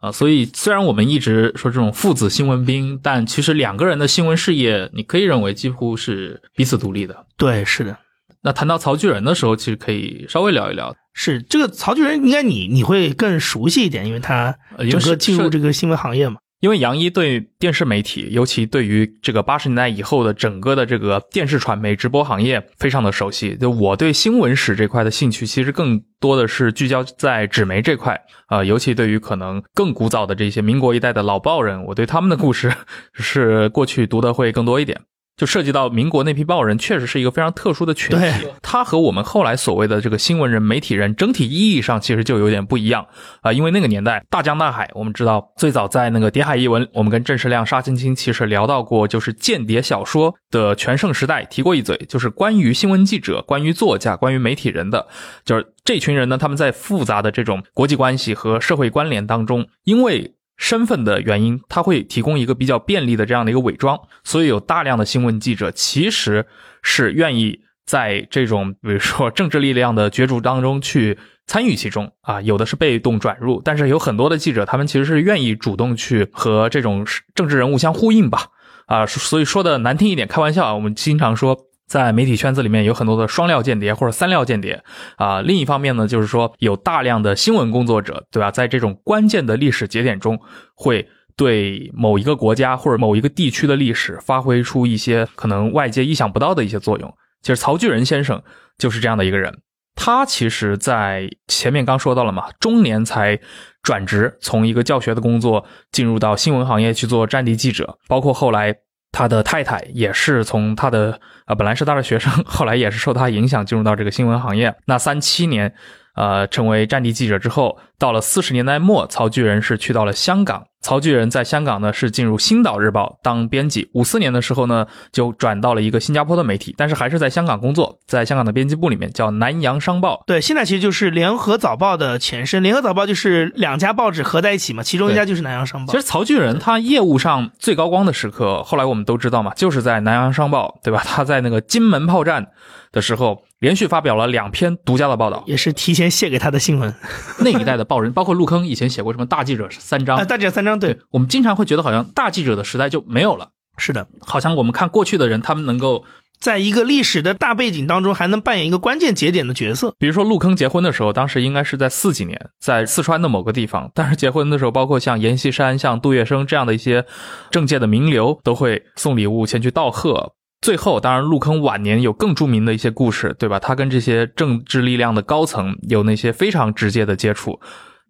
啊，所以虽然我们一直说这种父子新闻兵，但其实两个人的新闻事业，你可以认为几乎是彼此独立的。对，是的，那谈到曹巨人的时候，其实可以稍微聊一聊，是这个曹巨人，应该你你会更熟悉一点，因为他整个进入这个新闻行业嘛。因为杨一对电视媒体，尤其对于这个八十年代以后的整个的这个电视传媒直播行业非常的熟悉。就我对新闻史这块的兴趣，其实更多的是聚焦在纸媒这块啊、呃尤其对于可能更古早的这些民国一代的老报人，我对他们的故事 是过去读的会更多一点。就涉及到民国那批报人，确实是一个非常特殊的群体。他和我们后来所谓的这个新闻人、媒体人，整体意义上其实就有点不一样啊、因为那个年代大江大海，我们知道最早在那个《谍海译文》，我们跟郑世亮、沙青青其实聊到过，就是间谍小说的全盛时代，提过一嘴，就是关于新闻记者、关于作家、关于媒体人的，就是这群人呢，他们在复杂的这种国际关系和社会关联当中，因为身份的原因，他会提供一个比较便利的这样的一个伪装，所以有大量的新闻记者其实是愿意在这种比如说政治力量的角逐当中去参与其中啊，有的是被动转入，但是有很多的记者他们其实是愿意主动去和这种政治人物相呼应吧，啊，所以说的难听一点，开玩笑啊，我们经常说。在媒体圈子里面有很多的双料间谍或者三料间谍啊，另一方面呢，就是说有大量的新闻工作者，对吧？在这种关键的历史节点中，会对某一个国家或者某一个地区的历史发挥出一些可能外界意想不到的一些作用。其实曹巨仁先生就是这样的一个人。他其实，在前面刚说到了嘛，中年才转职，从一个教学的工作进入到新闻行业去做战地记者，包括后来他的太太也是从他的呃本来是他的学生，后来也是受他影响进入到这个新闻行业。那三七年，呃，成为战地记者之后，到了四十年代末，曹巨仁是去到了香港。曹巨仁在香港呢是进入《星岛日报》当编辑，五四年的时候呢就转到了一个新加坡的媒体，但是还是在香港工作，在香港的编辑部里面叫南洋商报。对，现在其实就是《联合早报》的前身，《联合早报》就是两家报纸合在一起嘛，其中一家就是南洋商报。其实曹巨仁他业务上最高光的时刻，后来我们都知道嘛，就是在南洋商报，对吧？他在那个金门炮战的时候，连续发表了两篇独家的报道，也是提前写给他的新闻。那一代的报人，包括陆坑以前写过什么大记者三章，大记者三章，对我们经常会觉得好像大记者的时代就没有了。是的，好像我们看过去的人，他们能够在一个历史的大背景当中，还能扮演一个关键节点的角色。比如说陆坑结婚的时候，当时应该是在四几年，在四川的某个地方。但是结婚的时候，包括像阎锡山、像杜月笙这样的一些政界的名流，都会送礼物前去道贺。最后，当然，陆坑晚年有更著名的一些故事，对吧？他跟这些政治力量的高层有那些非常直接的接触。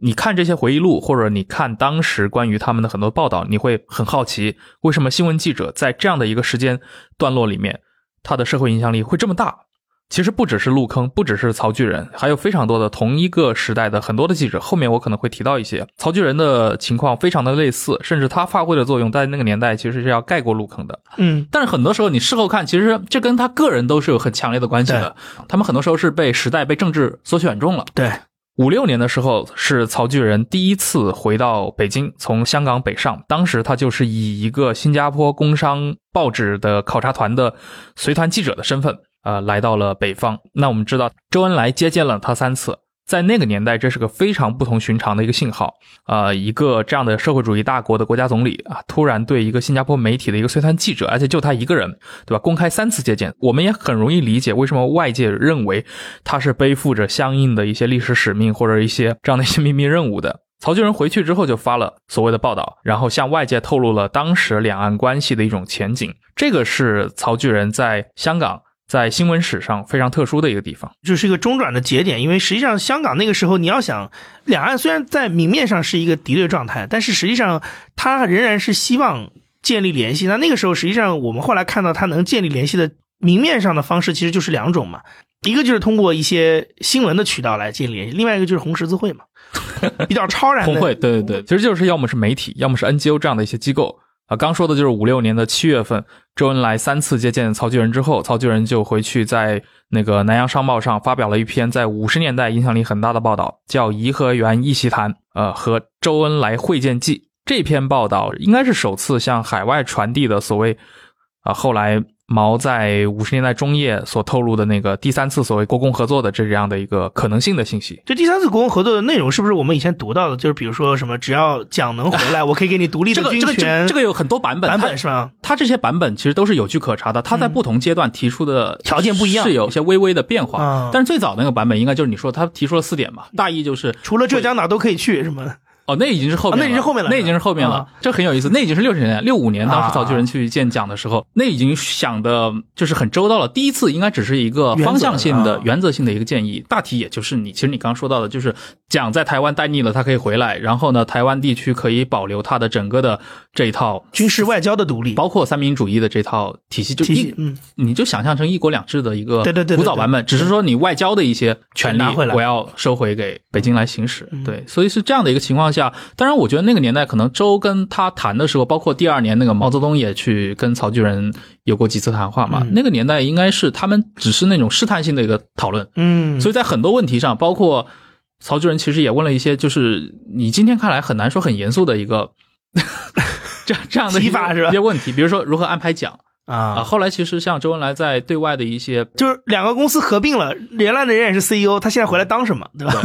你看这些回忆录，或者你看当时关于他们的很多报道，你会很好奇，为什么新闻记者在这样的一个时间段落里面，他的社会影响力会这么大？其实不只是陆坑，不只是曹巨人，还有非常多的同一个时代的很多的记者。后面我可能会提到一些曹巨人的情况，非常的类似，甚至他发挥的作用在那个年代其实是要盖过陆坑的。嗯，但是很多时候你事后看，其实这跟他个人都是有很强烈的关系的。他们很多时候是被时代、被政治所选中了。对。五六年的时候，是曹巨人第一次回到北京，从香港北上。当时他就是以一个新加坡工商报纸的考察团的随团记者的身份，呃，来到了北方。那我们知道，周恩来接见了他三次。在那个年代，这是个非常不同寻常的一个信号。呃，一个这样的社会主义大国的国家总理啊，突然对一个新加坡媒体的一个随团记者，而且就他一个人，对吧？公开三次接见，我们也很容易理解为什么外界认为他是背负着相应的一些历史使命或者一些这样的一些秘密任务的。曹巨仁回去之后就发了所谓的报道，然后向外界透露了当时两岸关系的一种前景。这个是曹巨仁在香港。在新闻史上非常特殊的一个地方，就是一个中转的节点。因为实际上，香港那个时候，你要想，两岸虽然在明面上是一个敌对状态，但是实际上，他仍然是希望建立联系。那那个时候，实际上我们后来看到他能建立联系的明面上的方式，其实就是两种嘛，一个就是通过一些新闻的渠道来建立联系，另外一个就是红十字会嘛，比较超然的红会，对对对，其实就是要么是媒体，要么是 NGO 这样的一些机构。啊，刚说的就是五六年的七月份，周恩来三次接见曹巨仁之后，曹巨仁就回去在那个南洋商报上发表了一篇在五十年代影响力很大的报道，叫《颐和园一席谈》，呃，和周恩来会见记。这篇报道应该是首次向海外传递的所谓，啊，后来。毛在五十年代中叶所透露的那个第三次所谓国共合作的这样的一个可能性的信息，这第三次国共合作的内容是不是我们以前读到的？就是比如说什么，只要蒋能回来，我可以给你独立的军权。这个有很多版本，版本是吧？他这些版本其实都是有据可查的。他在不同阶段提出的条件不一样，是有些微微的变化。但是最早那个版本应该就是你说他提出了四点嘛，大意就是除了浙江哪都可以去，什么？哦，那已经是后面，那已经是后面了，那已经是后面了，这很有意思。那已经是六十年代，六五年当时曹巨人去见蒋的时候，那已经想的就是很周到了。第一次应该只是一个方向性的、原则性的一个建议，大体也就是你其实你刚刚说到的，就是蒋在台湾待腻了，他可以回来，然后呢，台湾地区可以保留他的整个的这一套军事外交的独立，包括三民主义的这套体系，就一嗯，你就想象成一国两制的一个对对对古早版本，只是说你外交的一些权利我要收回给北京来行使，对，所以是这样的一个情况下，当然我觉得。那个年代，可能周跟他谈的时候，包括第二年那个毛泽东也去跟曹巨仁有过几次谈话嘛。那个年代应该是他们只是那种试探性的一个讨论，嗯。所以在很多问题上，包括曹巨仁其实也问了一些，就是你今天看来很难说很严肃的一个 这这样的提法是吧？一些问题，比如说如何安排奖。啊后来其实像周恩来在对外的一些，就是两个公司合并了，原来的人也是 CEO，他现在回来当什么，对吧？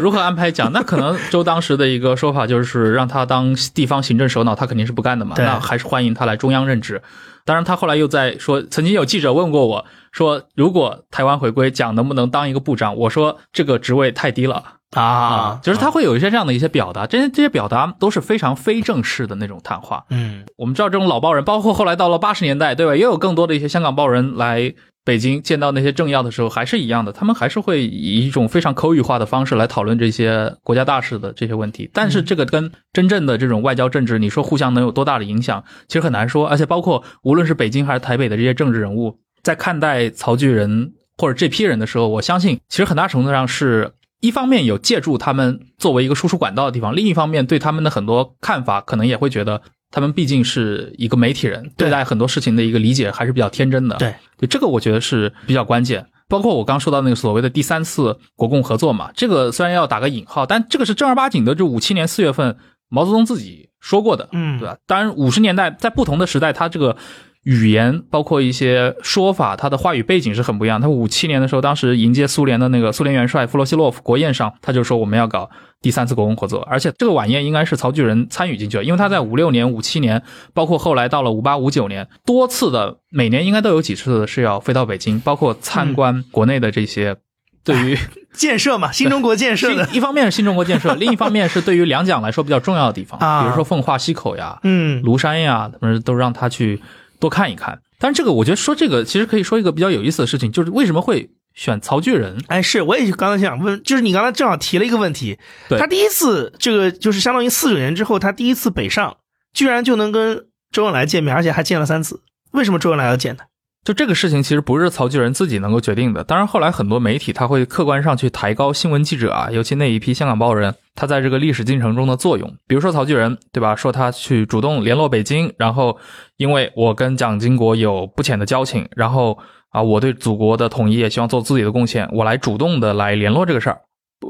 如何安排讲？那可能周当时的一个说法就是让他当地方行政首脑，他肯定是不干的嘛。那还是欢迎他来中央任职。当然，他后来又在说，曾经有记者问过我说，如果台湾回归，蒋能不能当一个部长？我说这个职位太低了。啊，就是他会有一些这样的一些表达，这些这些表达都是非常非正式的那种谈话。嗯，我们知道这种老报人，包括后来到了八十年代，对吧？也有更多的一些香港报人来北京见到那些政要的时候，还是一样的，他们还是会以一种非常口语化的方式来讨论这些国家大事的这些问题。但是这个跟真正的这种外交政治，你说互相能有多大的影响，其实很难说。而且包括无论是北京还是台北的这些政治人物，在看待曹巨人或者这批人的时候，我相信其实很大程度上是一方面有借助他们作为一个输出管道的地方，另一方面对他们的很多看法，可能也会觉得。他们毕竟是一个媒体人，对待很多事情的一个理解还是比较天真的。对，对，这个我觉得是比较关键。包括我刚说到那个所谓的第三次国共合作嘛，这个虽然要打个引号，但这个是正儿八经的，就五七年四月份毛泽东自己说过的，嗯，对吧？当然，五十年代在不同的时代，他这个。语言包括一些说法，他的话语背景是很不一样。他五七年的时候，当时迎接苏联的那个苏联元帅弗罗西洛夫国宴上，他就说我们要搞第三次国共合作，而且这个晚宴应该是曹巨人参与进去了，因为他在五六年、五七年，包括后来到了五八、五九年，多次的每年应该都有几次是要飞到北京，包括参观国内的这些对于建设嘛，新中国建设的，一方面是新中国建设，另一方面是对于两蒋来说比较重要的地方，比如说奉化溪口呀、嗯，庐山呀，他们都让他去。多看一看，但是这个我觉得说这个其实可以说一个比较有意思的事情，就是为什么会选曹巨人？哎，是我也刚才想问，就是你刚才正好提了一个问题，他第一次这个就是相当于四九年之后，他第一次北上，居然就能跟周恩来见面，而且还见了三次，为什么周恩来要见他？就这个事情其实不是曹巨人自己能够决定的，当然后来很多媒体他会客观上去抬高新闻记者啊，尤其那一批香港报人，他在这个历史进程中的作用。比如说曹巨人，对吧？说他去主动联络北京，然后因为我跟蒋经国有不浅的交情，然后啊，我对祖国的统一也希望做自己的贡献，我来主动的来联络这个事儿。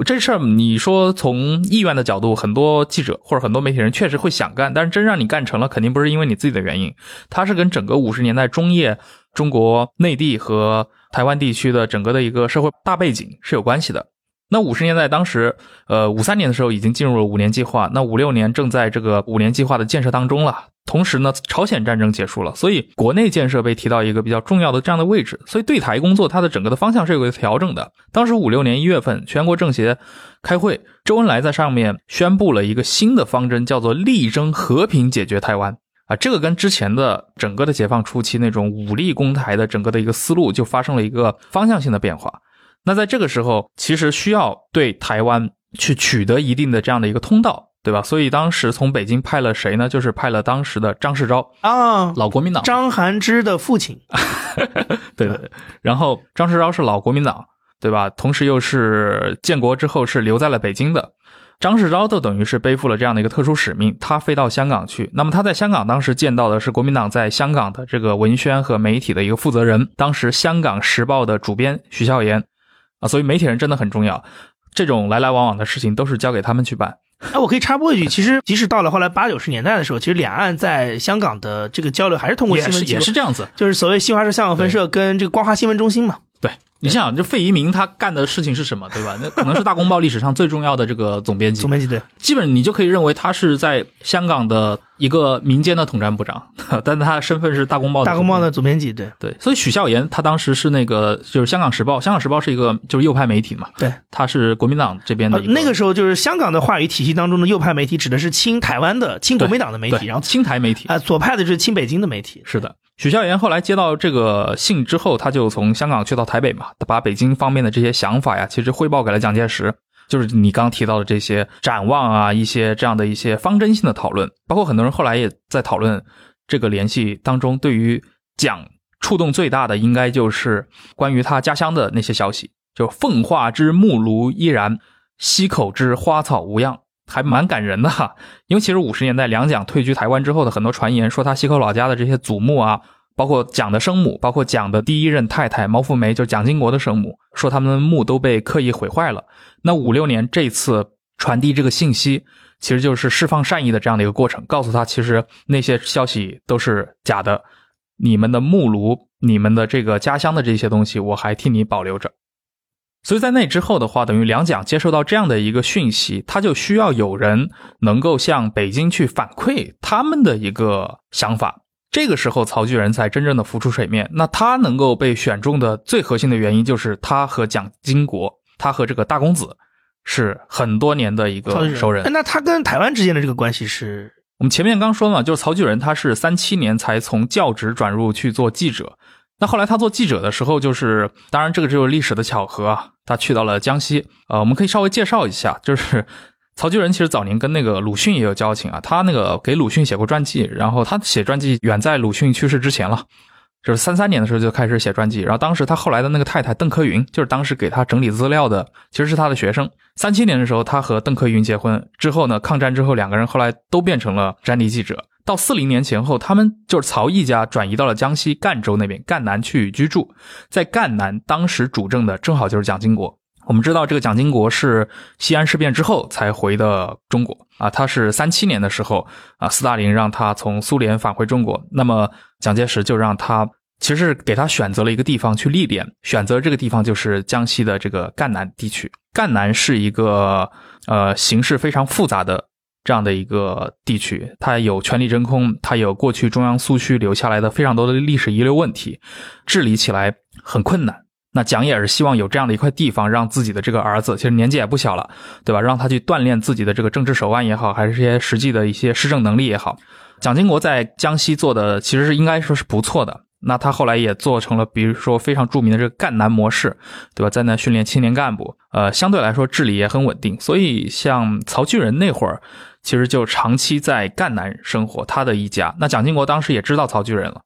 这事儿你说从意愿的角度，很多记者或者很多媒体人确实会想干，但是真让你干成了，肯定不是因为你自己的原因，他是跟整个五十年代中叶。中国内地和台湾地区的整个的一个社会大背景是有关系的。那五十年代当时，呃，五三年的时候已经进入了五年计划，那五六年正在这个五年计划的建设当中了。同时呢，朝鲜战争结束了，所以国内建设被提到一个比较重要的这样的位置。所以对台工作它的整个的方向是有个调整的。当时五六年一月份，全国政协开会，周恩来在上面宣布了一个新的方针，叫做力争和平解决台湾。啊，这个跟之前的整个的解放初期那种武力攻台的整个的一个思路就发生了一个方向性的变化。那在这个时候，其实需要对台湾去取得一定的这样的一个通道，对吧？所以当时从北京派了谁呢？就是派了当时的张世钊啊，老国民党张含之的父亲。对对对，然后张世钊是老国民党，对吧？同时又是建国之后是留在了北京的。张世钊就等于是背负了这样的一个特殊使命，他飞到香港去。那么他在香港当时见到的是国民党在香港的这个文宣和媒体的一个负责人，当时《香港时报》的主编徐孝言啊，所以媒体人真的很重要。这种来来往往的事情都是交给他们去办。哎，我可以插播一句，其实即使到了后来八九十年代的时候，其实两岸在香港的这个交流还是通过新闻也是这样子，就是所谓新华社香港分社跟这个光华新闻中心嘛。对。你想想，这费移民他干的事情是什么，对吧？那可能是大公报历史上最重要的这个总编辑。总编辑对，基本你就可以认为他是在香港的一个民间的统战部长，但他身份是大公报大公报的总编辑。对对，所以许孝言他当时是那个就是香港时报，香港时报是一个就是右派媒体嘛。对，他是国民党这边的。那个时候就是香港的话语体系当中的右派媒体指的是亲台湾的亲国民党的媒体，然后亲台媒体啊，左派的就是亲北京的媒体。是的。许孝言后来接到这个信之后，他就从香港去到台北嘛，他把北京方面的这些想法呀，其实汇报给了蒋介石，就是你刚提到的这些展望啊，一些这样的一些方针性的讨论，包括很多人后来也在讨论这个联系当中，对于蒋触动最大的，应该就是关于他家乡的那些消息，就奉化之木庐依然，溪口之花草无恙。还蛮感人的哈，因为其实五十年代两蒋退居台湾之后的很多传言，说他溪口老家的这些祖墓啊，包括蒋的生母，包括蒋的第一任太太毛富梅，就是蒋经国的生母，说他们墓都被刻意毁坏了。那五六年这次传递这个信息，其实就是释放善意的这样的一个过程，告诉他其实那些消息都是假的，你们的木炉、你们的这个家乡的这些东西，我还替你保留着。所以在那之后的话，等于两蒋接受到这样的一个讯息，他就需要有人能够向北京去反馈他们的一个想法。这个时候，曹巨人才真正的浮出水面。那他能够被选中的最核心的原因，就是他和蒋经国，他和这个大公子是很多年的一个熟人。那他跟台湾之间的这个关系是？我们前面刚说嘛，就是曹巨人他是三七年才从教职转入去做记者。那后来他做记者的时候，就是当然这个只有历史的巧合啊，他去到了江西。呃，我们可以稍微介绍一下，就是 曹巨人其实早年跟那个鲁迅也有交情啊，他那个给鲁迅写过传记，然后他写传记远在鲁迅去世之前了。就是三三年的时候就开始写传记，然后当时他后来的那个太太邓科云，就是当时给他整理资料的，其实是他的学生。三七年的时候，他和邓科云结婚之后呢，抗战之后两个人后来都变成了战地记者。到四零年前后，他们就是曹毅家转移到了江西赣州那边，赣南去居住。在赣南，当时主政的正好就是蒋经国。我们知道这个蒋经国是西安事变之后才回的中国啊，他是三七年的时候啊，斯大林让他从苏联返回中国，那么蒋介石就让他其实给他选择了一个地方去历练，选择这个地方就是江西的这个赣南地区。赣南是一个呃形势非常复杂的这样的一个地区，它有权力真空，它有过去中央苏区留下来的非常多的历史遗留问题，治理起来很困难。那蒋也是希望有这样的一块地方，让自己的这个儿子，其实年纪也不小了，对吧？让他去锻炼自己的这个政治手腕也好，还是些实际的一些施政能力也好。蒋经国在江西做的其实是应该说是不错的。那他后来也做成了，比如说非常著名的这个赣南模式，对吧？在那训练青年干部，呃，相对来说治理也很稳定。所以像曹巨仁那会儿，其实就长期在赣南生活，他的一家。那蒋经国当时也知道曹巨仁了。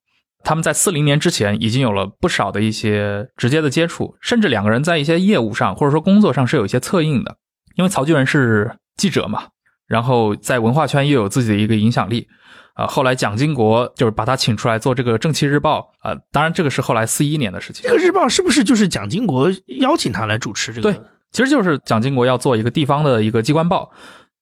他们在四零年之前已经有了不少的一些直接的接触，甚至两个人在一些业务上或者说工作上是有一些策应的。因为曹巨仁是记者嘛，然后在文化圈又有自己的一个影响力，啊，后来蒋经国就是把他请出来做这个《正气日报》啊，当然这个是后来四一年的事情。这个日报是不是就是蒋经国邀请他来主持这个？对，其实就是蒋经国要做一个地方的一个机关报，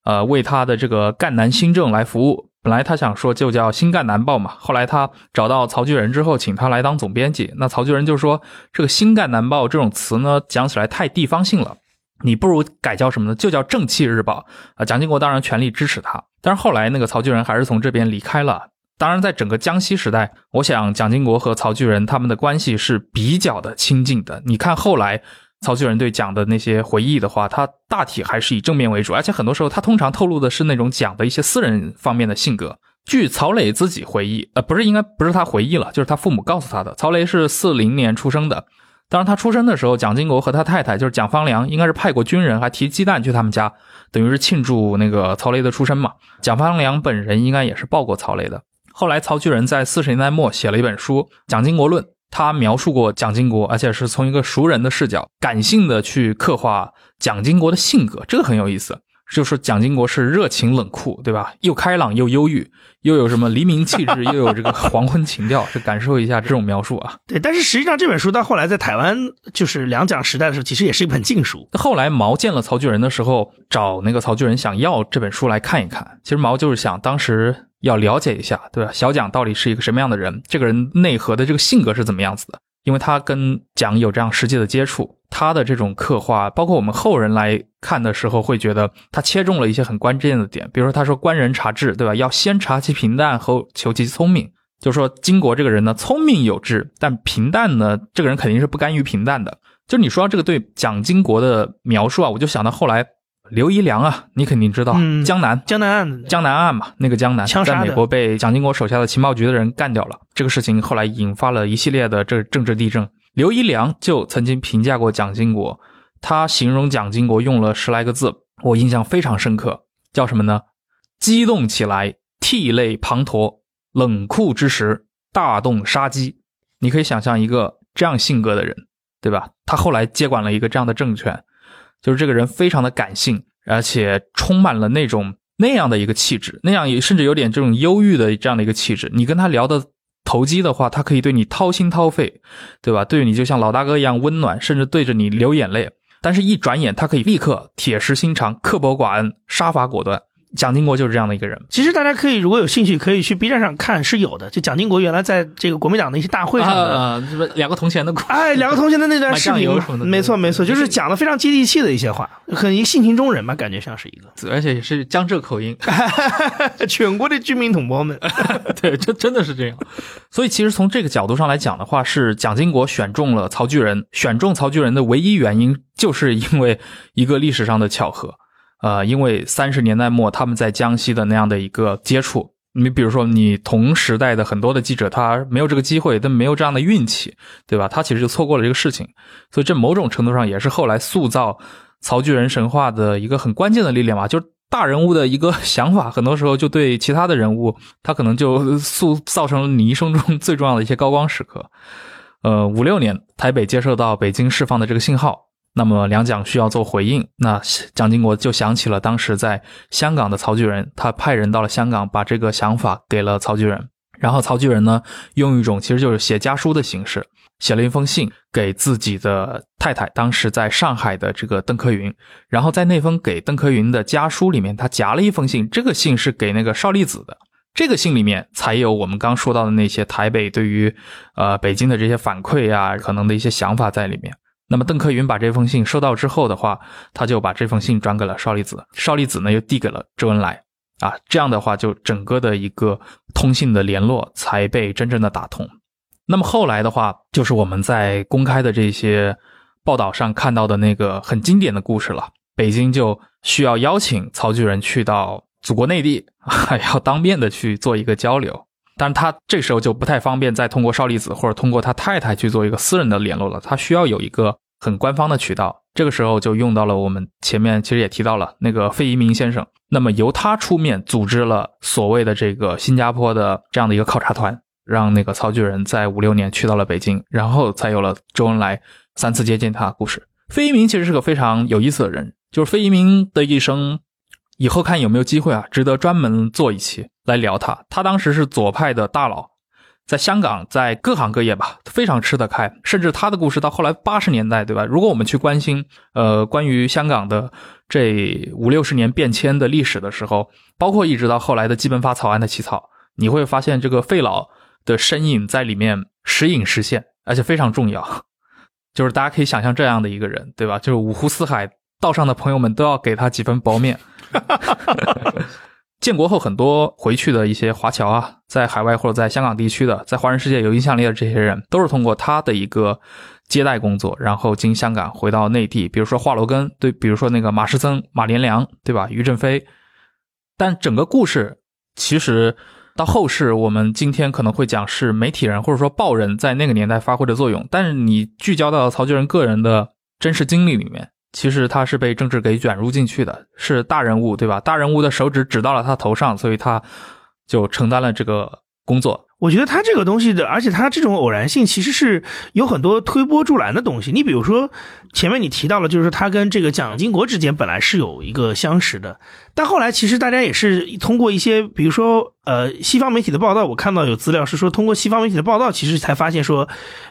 呃，为他的这个赣南新政来服务。本来他想说就叫《新赣南报》嘛，后来他找到曹巨仁之后，请他来当总编辑。那曹巨仁就说：“这个《新赣南报》这种词呢，讲起来太地方性了，你不如改叫什么呢？就叫《正气日报》啊。”蒋经国当然全力支持他，但是后来那个曹巨仁还是从这边离开了。当然，在整个江西时代，我想蒋经国和曹巨仁他们的关系是比较的亲近的。你看后来。曹巨仁对蒋的那些回忆的话，他大体还是以正面为主，而且很多时候他通常透露的是那种蒋的一些私人方面的性格。据曹磊自己回忆，呃，不是应该不是他回忆了，就是他父母告诉他的。曹磊是四零年出生的，当然他出生的时候，蒋经国和他太太就是蒋方良，应该是派过军人，还提鸡蛋去他们家，等于是庆祝那个曹磊的出生嘛。蒋方良本人应该也是抱过曹磊的。后来曹巨仁在四十年代末写了一本书《蒋经国论》。他描述过蒋经国，而且是从一个熟人的视角，感性的去刻画蒋经国的性格，这个很有意思。就是蒋经国是热情冷酷，对吧？又开朗又忧郁，又有什么黎明气质，又有这个黄昏情调，是感受一下这种描述啊。对，但是实际上这本书到后来在台湾就是两蒋时代的时候，其实也是一本禁书。后来毛见了曹巨人的时候，找那个曹巨人想要这本书来看一看。其实毛就是想当时。要了解一下，对吧？小蒋到底是一个什么样的人？这个人内核的这个性格是怎么样子的？因为他跟蒋有这样实际的接触，他的这种刻画，包括我们后人来看的时候，会觉得他切中了一些很关键的点。比如说，他说“观人察智”，对吧？要先察其平淡，后求其聪明。就说金国这个人呢，聪明有志，但平淡呢，这个人肯定是不甘于平淡的。就你说这个对蒋经国的描述啊，我就想到后来。刘一良啊，你肯定知道江南江南案江南案嘛？那个江南在美国被蒋经国手下的情报局的人干掉了。这个事情后来引发了一系列的这政治地震。刘一良就曾经评价过蒋经国，他形容蒋经国用了十来个字，我印象非常深刻，叫什么呢？激动起来，涕泪滂沱，冷酷之时，大动杀机。你可以想象一个这样性格的人，对吧？他后来接管了一个这样的政权。就是这个人非常的感性，而且充满了那种那样的一个气质，那样也甚至有点这种忧郁的这样的一个气质。你跟他聊的投机的话，他可以对你掏心掏肺，对吧？对你就像老大哥一样温暖，甚至对着你流眼泪。但是，一转眼，他可以立刻铁石心肠、刻薄寡恩、杀伐果断。蒋经国就是这样的一个人。其实大家可以如果有兴趣，可以去 B 站上看，是有的。就蒋经国原来在这个国民党的一些大会上的，这不两个铜钱的哎，两个铜钱的那段视频，没错没错，就是讲的非常接地气的一些话，很一性情中人嘛，感觉像是一个，而且也是江浙口音，全国的居民同胞们，对，真真的是这样。所以其实从这个角度上来讲的话，是蒋经国选中了曹巨仁，选中曹巨仁的唯一原因，就是因为一个历史上的巧合。呃，因为三十年代末他们在江西的那样的一个接触，你比如说，你同时代的很多的记者，他没有这个机会，他没有这样的运气，对吧？他其实就错过了这个事情，所以这某种程度上也是后来塑造曹巨人神话的一个很关键的力量吧。就是大人物的一个 想法，很多时候就对其他的人物，他可能就塑造成了你一生中最重要的一些高光时刻。呃，五六年，台北接受到北京释放的这个信号。那么两蒋需要做回应，那蒋经国就想起了当时在香港的曹巨人，他派人到了香港，把这个想法给了曹巨人，然后曹巨人呢，用一种其实就是写家书的形式，写了一封信给自己的太太，当时在上海的这个邓科云，然后在那封给邓科云的家书里面，他夹了一封信，这个信是给那个邵力子的，这个信里面才有我们刚说到的那些台北对于呃北京的这些反馈啊，可能的一些想法在里面。那么邓克云把这封信收到之后的话，他就把这封信转给了邵力子，邵力子呢又递给了周恩来，啊，这样的话就整个的一个通信的联络才被真正的打通。那么后来的话，就是我们在公开的这些报道上看到的那个很经典的故事了。北京就需要邀请曹巨人去到祖国内地，还要当面的去做一个交流。但是他这时候就不太方便再通过邵力子或者通过他太太去做一个私人的联络了，他需要有一个很官方的渠道。这个时候就用到了我们前面其实也提到了那个费一鸣先生，那么由他出面组织了所谓的这个新加坡的这样的一个考察团，让那个曹巨人在五六年去到了北京，然后才有了周恩来三次接见他故事。费一鸣其实是个非常有意思的人，就是费一鸣的一生。以后看有没有机会啊，值得专门做一期来聊他。他当时是左派的大佬，在香港，在各行各业吧，非常吃得开。甚至他的故事到后来八十年代，对吧？如果我们去关心，呃，关于香港的这五六十年变迁的历史的时候，包括一直到后来的基本法草案的起草，你会发现这个费老的身影在里面时隐时现，而且非常重要。就是大家可以想象这样的一个人，对吧？就是五湖四海道上的朋友们都要给他几分薄面。建国后，很多回去的一些华侨啊，在海外或者在香港地区的，在华人世界有影响力的这些人，都是通过他的一个接待工作，然后经香港回到内地。比如说华罗庚，对，比如说那个马师曾、马连良，对吧？于振飞。但整个故事其实到后世，我们今天可能会讲是媒体人或者说报人在那个年代发挥的作用，但是你聚焦到曹巨人个人的真实经历里面。其实他是被政治给卷入进去的，是大人物，对吧？大人物的手指指到了他头上，所以他就承担了这个工作。我觉得他这个东西的，而且他这种偶然性其实是有很多推波助澜的东西。你比如说前面你提到了，就是他跟这个蒋经国之间本来是有一个相识的，但后来其实大家也是通过一些，比如说呃西方媒体的报道，我看到有资料是说，通过西方媒体的报道，其实才发现说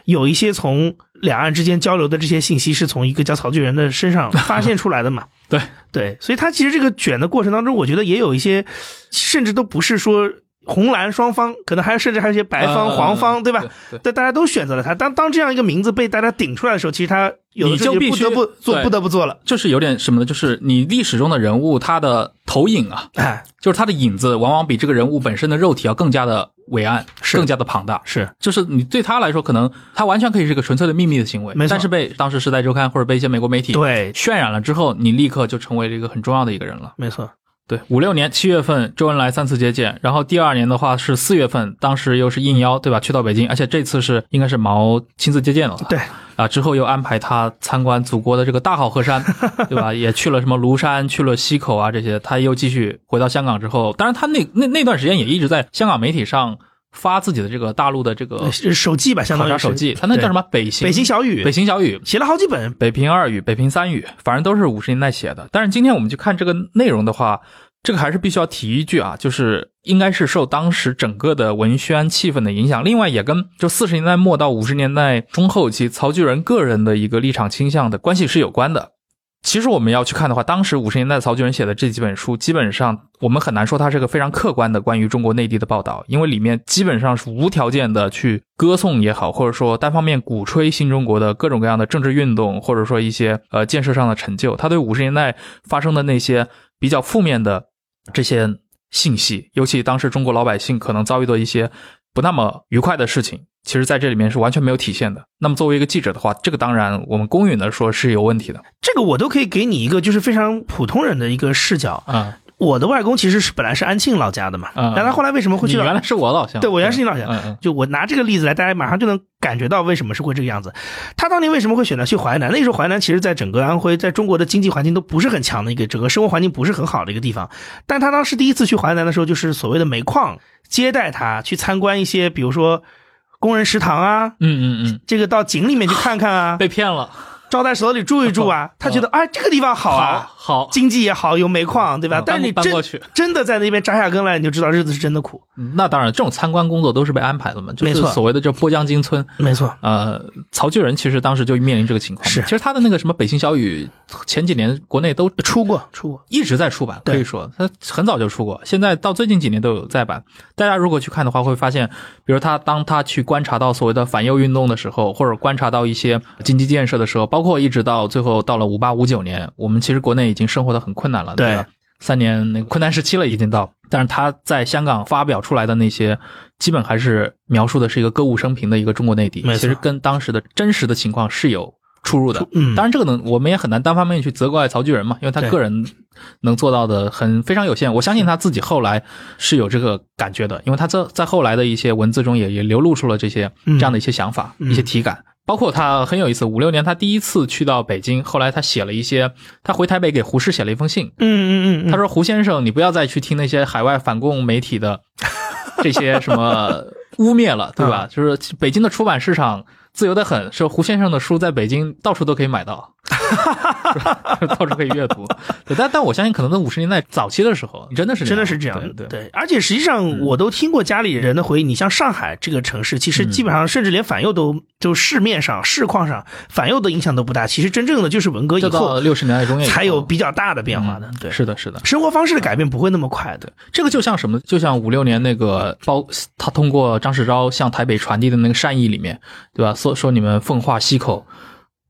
有一些从两岸之间交流的这些信息是从一个叫曹巨人的身上 发现出来的嘛？对对，所以他其实这个卷的过程当中，我觉得也有一些，甚至都不是说。红蓝双方可能还甚至还有一些白方黄方，对吧？但大家都选择了他。当当这样一个名字被大家顶出来的时候，其实他有就不得不做，不得不做了。就是有点什么呢？就是你历史中的人物，他的投影啊，哎，就是他的影子，往往比这个人物本身的肉体要更加的伟岸，是更加的庞大。是，就是你对他来说，可能他完全可以是一个纯粹的秘密的行为，但是被当时《时代周刊》或者被一些美国媒体对渲染了之后，你立刻就成为了一个很重要的一个人了。没错。对，五六年七月份，周恩来三次接见，然后第二年的话是四月份，当时又是应邀，对吧？去到北京，而且这次是应该是毛亲自接见了。对，啊，之后又安排他参观祖国的这个大好河山，对吧？也去了什么庐山，去了溪口啊这些，他又继续回到香港之后，当然他那那那段时间也一直在香港媒体上。发自己的这个大陆的这个手记吧，相当于手记，他那叫什么？北行北行小语，北行小语写了好几本，北平二语、北平三语，反正都是五十年代写的。但是今天我们去看这个内容的话，这个还是必须要提一句啊，就是应该是受当时整个的文宣气氛的影响，另外也跟就四十年代末到五十年代中后期曹巨人个人的一个立场倾向的关系是有关的。其实我们要去看的话，当时五十年代曹巨人写的这几本书，基本上我们很难说它是个非常客观的关于中国内地的报道，因为里面基本上是无条件的去歌颂也好，或者说单方面鼓吹新中国的各种各样的政治运动，或者说一些呃建设上的成就。他对五十年代发生的那些比较负面的这些信息，尤其当时中国老百姓可能遭遇的一些不那么愉快的事情。其实，在这里面是完全没有体现的。那么，作为一个记者的话，这个当然我们公允的说是有问题的。这个我都可以给你一个就是非常普通人的一个视角啊。我的外公其实是本来是安庆老家的嘛，嗯但他后来为什么会去到原来是我老乡，对我原来是你老乡就我拿这个例子来，大家马上就能感觉到为什么是会这个样子。他当年为什么会选择去淮南？那时候淮南其实在整个安徽，在中国的经济环境都不是很强的一个，整个生活环境不是很好的一个地方。但他当时第一次去淮南的时候，就是所谓的煤矿接待他去参观一些，比如说工人食堂啊，嗯嗯嗯，这个到井里面去看看啊，被骗了，招待所里住一住啊，他觉得 哎这个地方好啊。好，经济也好，有煤矿，对吧？嗯但是你真搬过去真的在那边扎下根来，你就知道日子是真的苦。嗯那当然，这种参观工作都是被安排的嘛，就是所谓的这波江金村。没错，呃，曹巨人其实当时就面临这个情况嘛。是其实他的那个什么《北行小雨》，前几年国内都出过出过，一直在出版，对可以说他很早就出过，现在到最近几年都有再版。大家如果去看的话，会发现，比如他当他去观察到所谓的反右运动的时候，或者观察到一些经济建设的时候，包括一直到最后到了五八五九年，我们其实国内已经生活的很困难了，对吧？三年那个困难时期了，已经到。但是他在香港发表出来的那些，基本还是描述的是一个歌舞升平的一个中国内地，其实跟当时的真实的情况是有出入的。嗯，当然，这个能，我们也很难单方面去责怪曹巨人嘛，因为他个人能做到的很非常有限。我相信他自己后来是有这个感觉的，因为他在在后来的一些文字中也也流露出了这些嗯这样的一些想法、嗯一些体感。包括他很有意思，五六年他第一次去到北京，后来他写了一些，他回台北给胡适写了一封信，嗯嗯嗯，他说：“胡先生，你不要再去听那些海外反共媒体的这些什么污蔑了，对吧？就是北京的出版市场自由的很，说胡先生的书在北京到处都可以买到，到处可以阅读。对，但但我相信，可能在五十年代早期的时候，真的是真的是这样对对。对，而且实际上我都听过家里人的回忆。你像上海这个城市，其实基本上甚至连反右都就市面上市况上反右的影响都不大。其实真正的就是文革以后六十年代中叶才有比较大的变化的嗯。对，是的，是的。生活方式的改变不会那么快的。这个就像什么？就像五六年那个包，他通过张世钊向台北传递的那个善意里面，对吧？说说你们奉化溪口，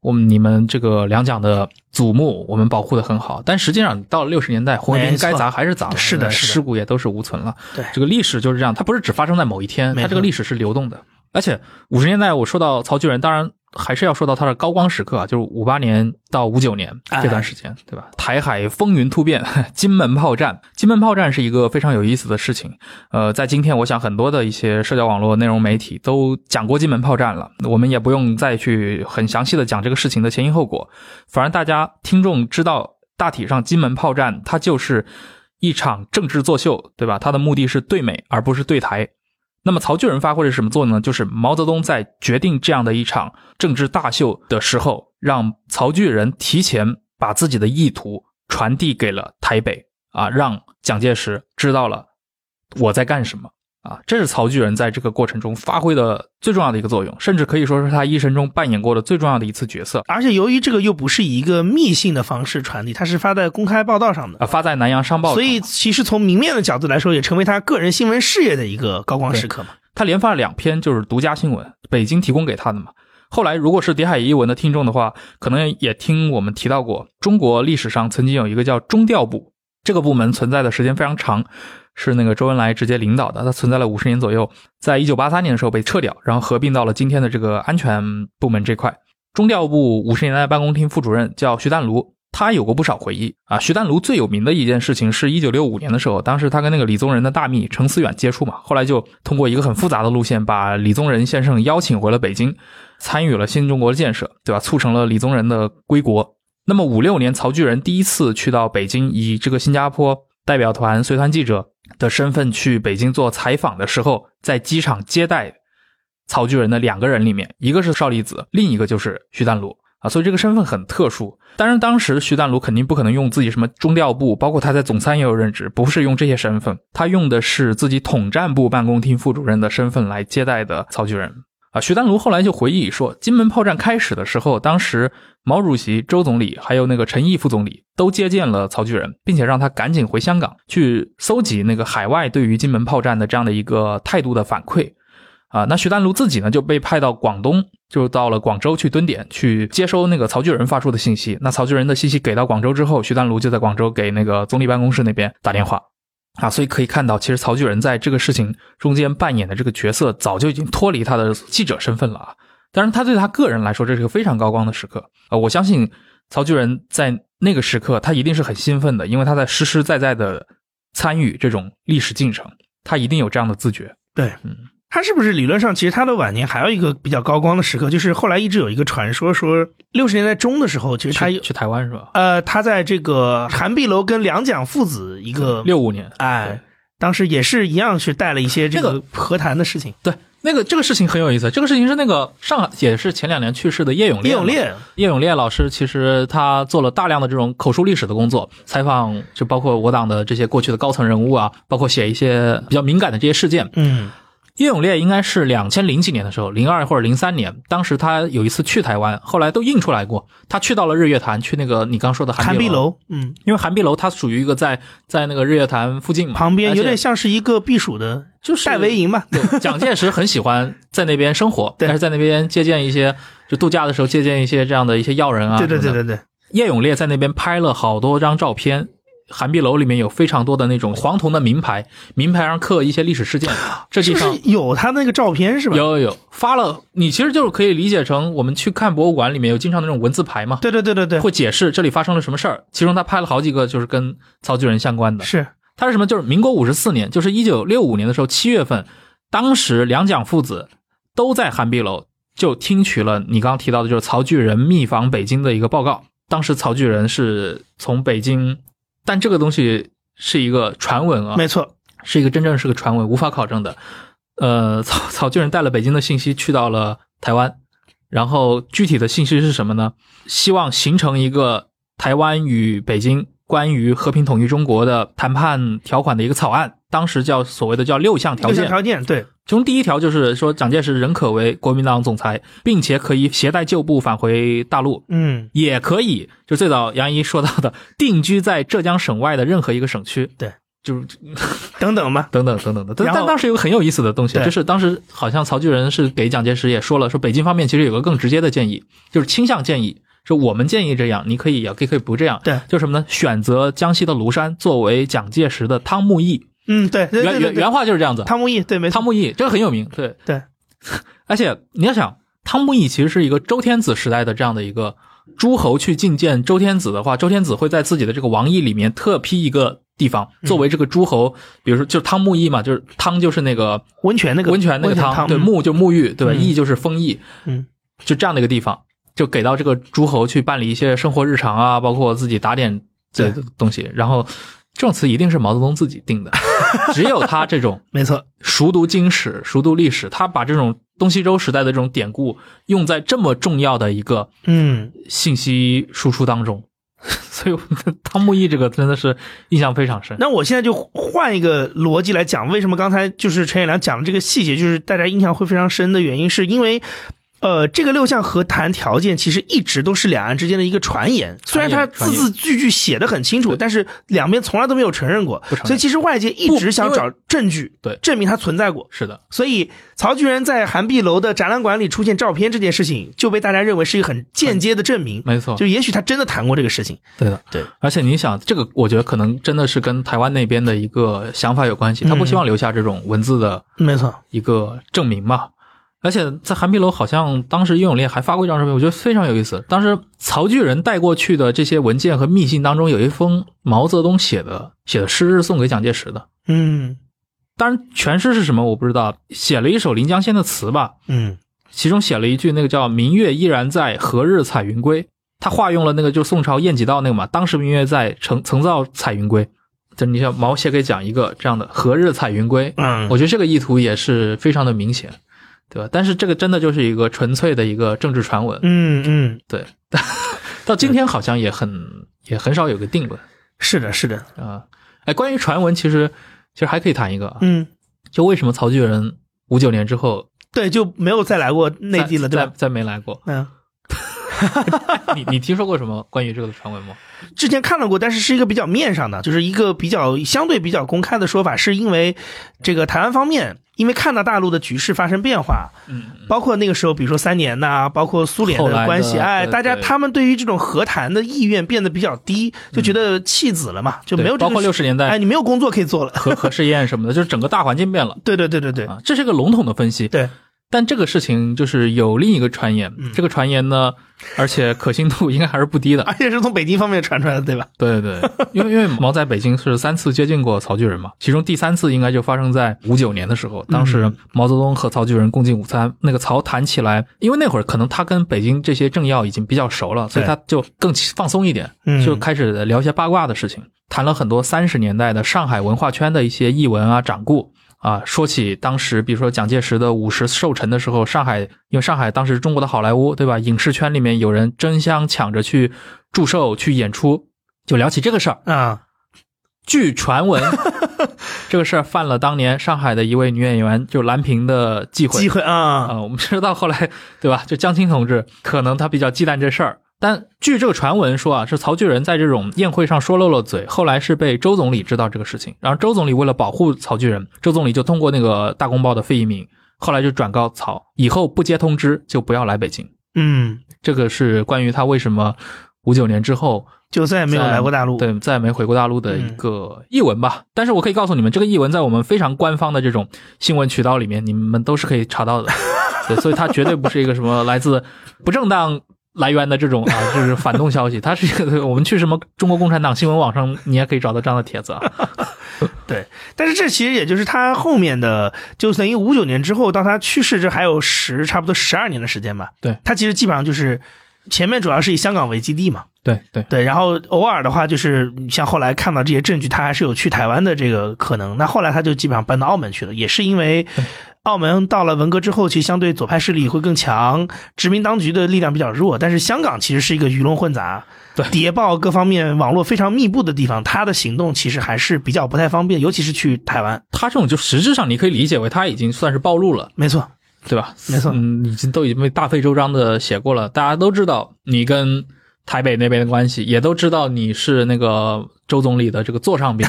我们你们这个两蒋的祖墓，我们保护的很好。但实际上到了六十年代，红卫兵该砸还是砸了，是的是的尸骨也都是无存了。对这个历史就是这样，它不是只发生在某一天，它这个历史是流动的。而且五十年代我说到曹巨人，当然还是要说到他的高光时刻啊，就是五八年到五九年哎这段时间，对吧？台海风云突变，金门炮战，金门炮战是一个非常有意思的事情。呃，在今天，我想很多的一些社交网络内容媒体都讲过金门炮战了，我们也不用再去很详细的讲这个事情的前因后果，反正大家听众知道，大体上金门炮战它就是一场政治作秀，对吧？它的目的是对美，而不是对台。那么曹巨人发挥了什么作用呢？就是毛泽东在决定这样的一场政治大秀的时候，让曹巨人提前把自己的意图传递给了台北啊，让蒋介石知道了我在干什么啊。这是曹巨人在这个过程中发挥的最重要的一个作用，甚至可以说是他一生中扮演过的最重要的一次角色而且由于这个又不是以一个密信的方式传递，它是发在公开报道上的，啊，发在南洋商报。所以其实从明面的角度来说，也成为他个人新闻事业的一个高光时刻嘛。他连发了两篇就是独家新闻，北京提供给他的嘛。后来，如果是谍海译文的听众的话，可能也听我们提到过，中国历史上曾经有一个叫中调部，这个部门存在的时间非常长，是那个周恩来直接领导的，它存在了五十年左右，在一九八三年的时候被撤掉，然后合并到了今天的这个安全部门这块。中调部五十年代办公厅副主任叫徐淡如，他有过不少回忆啊。徐淡如最有名的一件事情是一九六五年的时候，当时他跟那个李宗仁的大秘程思远接触嘛，后来就通过一个很复杂的路线，把李宗仁先生邀请回了北京，参与了新中国的建设，对吧？促成了李宗仁的归国。那么五六年，曹巨仁第一次去到北京，以这个新加坡代表团随团记者的身份去北京做采访的时候，在机场接待曹巨人的两个人里面，一个是邵力子，另一个就是徐丹炉啊，所以这个身份很特殊。当然，当时徐丹炉肯定不可能用自己什么中调部，包括他在总参也有任职，不是用这些身份，他用的是自己统战部办公厅副主任的身份来接待的曹巨人。啊，徐丹炉后来就回忆说，金门炮战开始的时候，当时毛主席、周总理还有那个陈毅副总理都接见了曹巨仁，并且让他赶紧回香港去搜集那个海外对于金门炮战的这样的一个态度的反馈。啊，那徐丹炉自己呢就被派到广东，就到了广州去蹲点，去接收那个曹巨仁发出的信息。那曹巨仁的信息给到广州之后，徐丹炉就在广州给那个总理办公室那边打电话。啊，所以可以看到，其实曹巨人在这个事情中间扮演的这个角色，早就已经脱离他的记者身份了啊。当然，他对他个人来说，这是个非常高光的时刻啊、呃！我相信，曹巨人在那个时刻，他一定是很兴奋的，因为他在实实在在的参与这种历史进程，他一定有这样的自觉。对，嗯，他是不是理论上，其实他的晚年还有一个比较高光的时刻，就是后来一直有一个传说，说六十年代中的时候，其实他去去台湾是吧？呃，他在这个韩碧楼跟两蒋父子一个六五年，哎，当时也是一样是带了一些这这个和谈的事情。对，那个这个事情很有意思。这个事情是那个上海也是前两年去世的叶永烈。叶永，烈，叶永烈老师其实他做了大量的这种口述历史的工作，采访就包括我党的这些过去的高层人物啊，包括写一些比较敏感的这些事件。嗯叶永烈应该是两千零几年的时候，零二或者零三年，当时他有一次去台湾，后来都印出来过。他去到了日月潭，去那个你刚说的韩韩碧，碧楼，嗯，因为寒碧楼它属于一个在在那个日月潭附近嘛，旁边有点像是一个避暑的，就是戴维营嘛。对，蒋介石很喜欢在那边生活，对但是在那边借鉴一些，就度假的时候借鉴一些这样的一些要人啊。对对对。对对，叶永烈在那边拍了好多张照片。韩碧楼里面有非常多的那种黄铜的名牌，名牌上刻一些历史事件。这地方是有他那个照片是吧？有有有发了，你其实就是可以理解成我们去看博物馆里面有经常那种文字牌嘛，对对对对对，会解释这里发生了什么事儿。其中他拍了好几个就是跟曹巨人相关的。是他是什么？就是民国五十四年，就是一九六五年的时候，七月份，当时两蒋父子都在韩碧楼，就听取了你刚刚提到的，就是曹巨人密访北京的一个报告。当时曹巨人是从北京，但这个东西是一个传闻啊，没错，是一个真正是个传闻，无法考证的。呃，曹曹巨人带了北京的信息去到了台湾，然后具体的信息是什么呢？希望形成一个台湾与北京关于和平统一中国的谈判条款的一个草案，当时叫所谓的叫六项条件。六项条件对，其中第一条就是说，蒋介石仍可为国民党总裁，并且可以携带旧部返回大陆，嗯，也可以就最早杨一说到的定居在浙江省外的任何一个省区。对，就是 等等吧，等等等等的。但但当时有个很有意思的东西，就是当时好像曹巨人是给蒋介石也说了，说北京方面其实有个更直接的建议，就是倾向建议，说我们建议这样，你可以也可以可以不这样。对，就什么呢？选择江西的庐山作为蒋介石的汤沐邑，嗯，对对对对对，原原原话就是这样子。汤沐邑对没错。汤，沐邑这个很有名，对。对，而且你要想，汤沐邑其实是一个周天子时代的这样的一个诸侯去觐见周天子的话，周天子会在自己的这个王邑里面特批一个地方嗯。作为这个诸侯，比如说就是汤沐邑嘛，就是汤就是那个温泉那个温泉那个汤，对，嗯。沐就沐浴，对吧？嗯。邑就是封邑，嗯，就这样的一个地方，就给到这个诸侯去办理一些生活日常啊，包括自己打点这对东西。然后这种词一定是毛泽东自己定的，只有他这种 没错，熟读经史、熟读历史，他把这种东西周时代的这种典故用在这么重要的一个嗯，信息输出当中。所以汤沐邑这个真的是印象非常深。那我现在就换一个逻辑来讲，为什么刚才就是陈彦良讲的这个细节，就是大家印象会非常深的原因，是因为。呃，这个六项和谈条件其实一直都是两岸之间的一个传言，虽然它字字句句写的很清楚，但是两边从来都没有承认过，认所以其实外界一直想找证据，对证明它存在过。是的，所以曹巨人在韩碧楼的展览馆里出现照片这件事情，就被大家认为是一个很间接的证明，没错，就也许他真的谈过这个事情。对的，对。而且你想，这个我觉得可能真的是跟台湾那边的一个想法有关系，他不希望留下这种文字的没错，一个证明嘛。而且在韩碧楼，好像当时叶永烈还发过一张照片，我觉得非常有意思。当时曹巨人带过去的这些文件和密信当中，有一封毛泽东写的写的诗是送给蒋介石的。嗯当然，全诗是什么我不知道，写了一首《临江仙》的词吧，嗯其中写了一句那个叫“明月依然在，何日彩云归”。他化用了那个就宋朝晏几道那个嘛，当时明月在，曾曾造彩云归。就你像毛写给蒋一个这样的“何日彩云归”，嗯，我觉得这个意图也是非常的明显，对吧？但是这个真的就是一个纯粹的一个政治传闻，嗯嗯，对。到今天好像也很也很少有个定论是的，是的，啊。哎，关于传闻，其实其实还可以谈一个啊，嗯，就为什么曹巨人五九年之后对，就没有再来过内地了，对吧？再没来过？嗯，你你听说过什么关于这个的传闻吗？之前看到过，但是是一个比较面上的，就是一个比较相对比较公开的说法，是因为这个台湾方面因为看到大陆的局势发生变化，嗯，包括那个时候，比如说三年呐、包括苏联的关系，哎，大家他们对于这种和谈的意愿变得比较低，就觉得弃子了嘛，就没有这包括六十年代哎，你没有工作可以做了。核核试验什么的，就是整个大环境变了 对对对对对啊，这是个笼统的分析。对，但这个事情就是有另一个传言，这个传言呢，而且可信度应该还是不低的。而且是从北京方面传出来的，对吧？对对对，因为因为毛在北京是三次接近过曹巨人嘛，其中第三次应该就发生在五九年的时候，当时毛泽东和曹巨人共进午餐，那个曹谈起来，因为那会儿可能他跟北京这些政要已经比较熟了，所以他就更放松一点，就开始聊一些八卦的事情，谈了很多三十年代的上海文化圈的一些译文啊、掌故。啊，说起当时，比如说蒋介石的五十寿辰的时候，上海因为上海当时中国的好莱坞，对吧？影视圈里面有人争相抢着去祝寿、去演出，就聊起这个事儿啊。据传闻，这个事儿犯了当年上海的一位女演员就蓝萍的忌讳。忌讳啊啊！我们知道后来，对吧？就江青同志可能他比较忌惮这事儿。但据这个传闻说啊，是曹巨人在这种宴会上说漏了嘴，后来是被周总理知道这个事情，然后周总理为了保护曹巨人，周总理就通过那个大公报的费一鸣，后来就转告曹，以后不接通知就不要来北京。嗯，这个是关于他为什么五九年之后就再也没有来过大陆，对，再也没回过大陆的一个译文吧。但是我可以告诉你们，这个译文在我们非常官方的这种新闻渠道里面，你们都是可以查到的。对，所以它绝对不是一个什么来自不正当。来源的这种啊，就是反动消息。它是一个，我们去什么中国共产党新闻网上，你也可以找到这样的帖子啊。对，但是这其实也就是他后面的，就等于五九年之后到他去世，这还有十差不多十二年的时间吧。对，他其实基本上就是前面主要是以香港为基地嘛。对对对，然后偶尔的话，就是像后来看到这些证据，他还是有去台湾的这个可能。那后来他就基本上搬到澳门去了，也是因为。澳门到了文革之后，其实相对左派势力会更强，殖民当局的力量比较弱。但是香港其实是一个鱼龙混杂、对谍报各方面网络非常密布的地方，他的行动其实还是比较不太方便，尤其是去台湾。他这种就实质上你可以理解为他已经算是暴露了，没错，对吧？没错，嗯，已经都已经被大费周章的写过了，大家都知道你跟台北那边的关系，也都知道你是那个周总理的这个座上宾。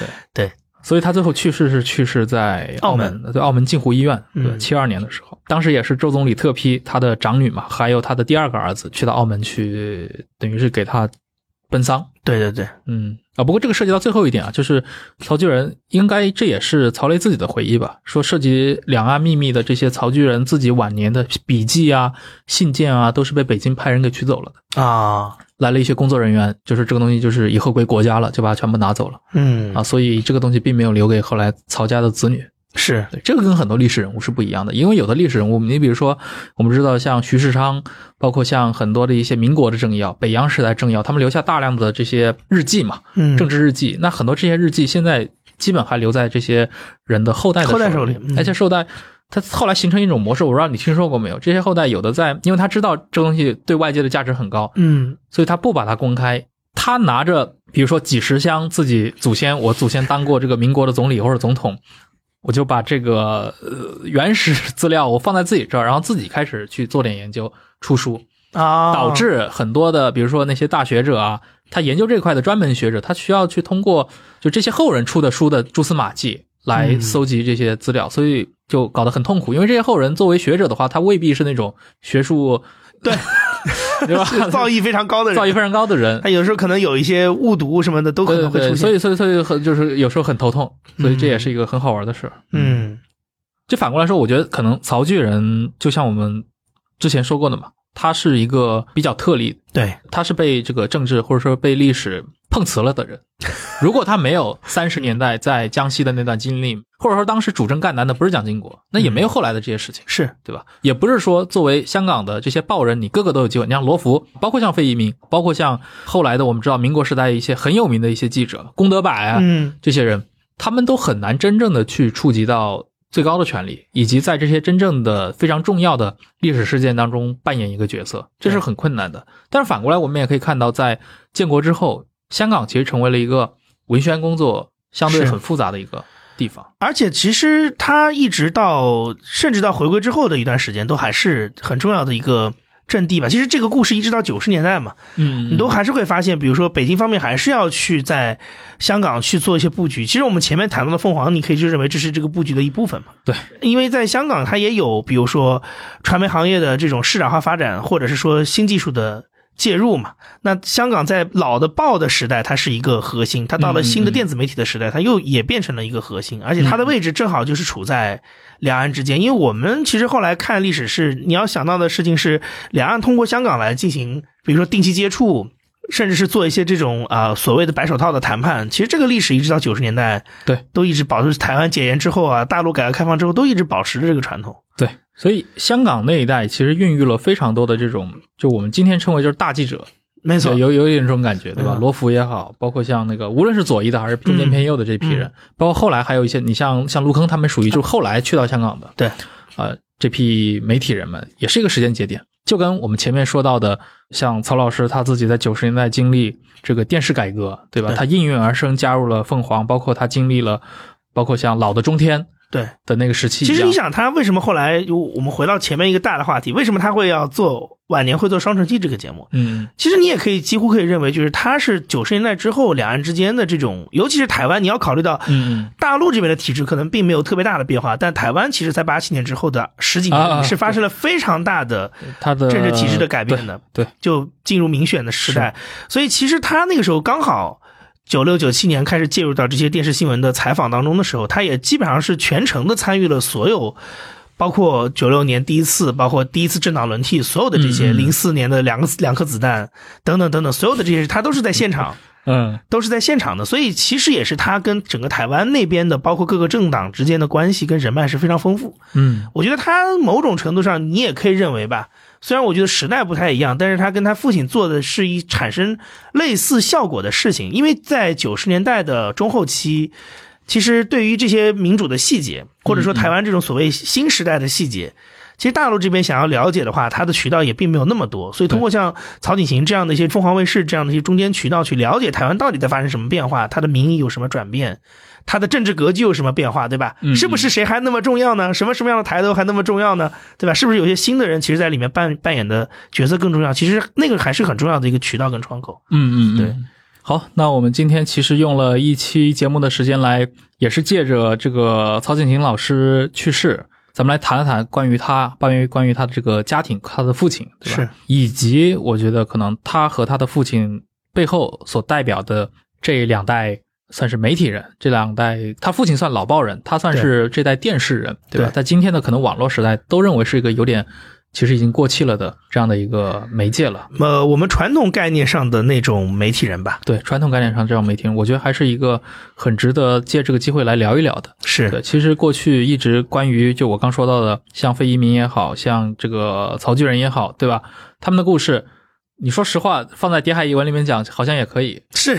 对 对。所以他最后去世是去世在澳门，在澳门镜湖医院，对，七二年的时候，当时也是周总理特批他的长女嘛，还有他的第二个儿子去到澳门去，等于是给他奔丧。对对对，嗯啊，不过这个涉及到最后一点啊，就是曹巨人应该这也是曹雷自己的回忆吧，说涉及两岸秘密的这些曹巨人自己晚年的笔记啊、信件啊，都是被北京派人给取走了的啊。来了一些工作人员，就是这个东西就是以后归国家了，就把它全部拿走了。嗯啊，所以这个东西并没有留给后来曹家的子女。是对这个跟很多历史人物是不一样的，因为有的历史人物，你比如说我们知道像徐世昌，包括像很多的一些民国的政要、北洋时代政要，他们留下大量的这些日记嘛，嗯，政治日记。那很多这些日记现在基本还留在这些人的后代的后代手里，而且后代。他后来形成一种模式，我不知道你听说过没有？这些后代有的在，因为他知道这东西对外界的价值很高，嗯，所以他不把它公开。他拿着，比如说几十箱自己祖先，我祖先当过这个民国的总理或者总统，我就把这个呃原始资料我放在自己这儿，然后自己开始去做点研究，出书啊，导致很多的，比如说那些大学者啊，他研究这块的专门学者，他需要去通过就这些后人出的书的蛛丝马迹。来搜集这些资料，所以就搞得很痛苦。因为这些后人作为学者的话，他未必是那种学术对 对吧？造诣非常高的人，造诣非常高的人，他有时候可能有一些误读什么的都可能会出现。所以，所以，所以很就是有时候很头痛。所以这也是一个很好玩的事儿。嗯，就反过来说，我觉得可能曹巨人就像我们之前说过的嘛，他是一个比较特例，对，他是被这个政治或者说被历史。碰瓷了的人，如果他没有三十年代在江西的那段经历，或者说当时主政赣南的不是蒋经国，那也没有后来的这些事情，是对吧？也不是说作为香港的这些报人，你个个都有机会。你像罗福，包括像费一鸣，包括像后来的我们知道民国时代一些很有名的一些记者，龚德柏啊，嗯，这些人，他们都很难真正的去触及到最高的权利，以及在这些真正的非常重要的历史事件当中扮演一个角色，这是很困难的。但是反过来，我们也可以看到，在建国之后。香港其实成为了一个文宣工作相对很复杂的一个地方，而且其实它一直到甚至到回归之后的一段时间，都还是很重要的一个阵地吧。其实这个故事一直到九十年代嘛，嗯，你都还是会发现，比如说北京方面还是要去在香港去做一些布局。其实我们前面谈到的凤凰，你可以就认为这是这个布局的一部分嘛。对，因为在香港它也有，比如说传媒行业的这种市场化发展，或者是说新技术的。介入嘛。那香港在老的报的时代，它是一个核心；它到了新的电子媒体的时代，它又也变成了一个核心。而且它的位置正好就是处在两岸之间。因为我们其实后来看历史，是你要想到的事情是，两岸通过香港来进行，比如说定期接触，甚至是做一些这种啊所谓的白手套的谈判。其实这个历史一直到九十年代，对，都一直保持。台湾解严之后啊，大陆改革开放之后，都一直保持着这个传统。对，所以香港那一代其实孕育了非常多的这种，就我们今天称为就是大记者。没错，有有一点这种感觉，对吧？罗福也好，包括像那个，无论是左翼的还是中间偏右的这批人，包括后来还有一些，你像像陆坑他们属于就是后来去到香港的，对，呃，这批媒体人们也是一个时间节点，就跟我们前面说到的，像曹老师他自己在九十年代经历这个电视改革，对吧？他应运而生，加入了凤凰，包括他经历了，包括像老的中天。对的那个时期，其实你想他为什么后来？我们回到前面一个大的话题，为什么他会要做晚年会做《双城记》这个节目？嗯，其实你也可以几乎可以认为，就是他是九十年代之后两岸之间的这种，尤其是台湾，你要考虑到，嗯，大陆这边的体制可能并没有特别大的变化，但台湾其实在八七年之后的十几年是发生了非常大的他的政治体制的改变的，对，就进入民选的时代，所以其实他那个时候刚好。九六九七年开始介入到这些电视新闻的采访当中的时候，他也基本上是全程的参与了所有，包括九六年第一次，包括第一次政党轮替，所有的这些零四年的两个两颗子弹等等等等，所有的这些他都是在现场，嗯，都是在现场的，所以其实也是他跟整个台湾那边的，包括各个政党之间的关系跟人脉是非常丰富。嗯，我觉得他某种程度上你也可以认为吧。虽然我觉得时代不太一样，但是他跟他父亲做的是一产生类似效果的事情。因为在九十年代的中后期，其实对于这些民主的细节，或者说台湾这种所谓新时代的细节，其实大陆这边想要了解的话，它的渠道也并没有那么多。所以通过像曹景行这样的一些凤凰卫视这样的一些中间渠道去了解台湾到底在发生什么变化，它的民意有什么转变。他的政治格局有什么变化，对吧？是不是谁还那么重要呢？什么什么样的抬头还那么重要呢？对吧？是不是有些新的人，其实在里面扮扮演的角色更重要？其实那个还是很重要的一个渠道跟窗口。嗯嗯，对。好，那我们今天其实用了一期节目的时间来，也是借着这个曹景行老师去世，咱们来谈一谈关于他，关于关于他的这个家庭，他的父亲，对吧？是。以及我觉得可能他和他的父亲背后所代表的这两代。算是媒体人，这两代，他父亲算老报人，他算是这代电视人，对吧？在今天的可能网络时代，都认为是一个有点，其实已经过气了的这样的一个媒介了。呃，我们传统概念上的那种媒体人吧，对，传统概念上这种媒体人，我觉得还是一个很值得借这个机会来聊一聊的。是对，其实过去一直关于就我刚说到的，像费一鸣也好像这个曹巨人也好，对吧？他们的故事。你说实话，放在《谍海译文》里面讲，好像也可以。是，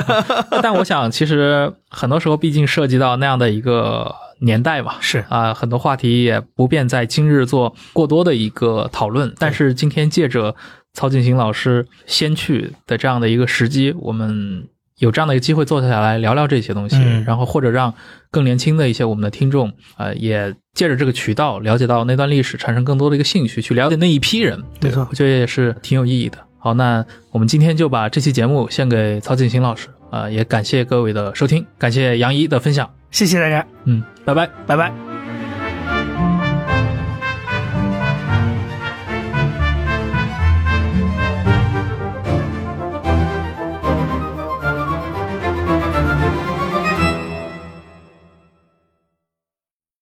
但我想，其实很多时候，毕竟涉及到那样的一个年代嘛。是啊，很多话题也不便在今日做过多的一个讨论。但是今天借着曹景行老师先去的这样的一个时机，我们。有这样的一个机会坐下来聊聊这些东西，然后或者让更年轻的一些我们的听众，呃，也借着这个渠道了解到那段历史，产生更多的一个兴趣，去了解那一批人。没错，我觉得也是挺有意义的。好，那我们今天就把这期节目献给曹景行老师，啊，也感谢各位的收听，感谢杨怡的分享，谢谢大家，嗯，拜拜，拜拜。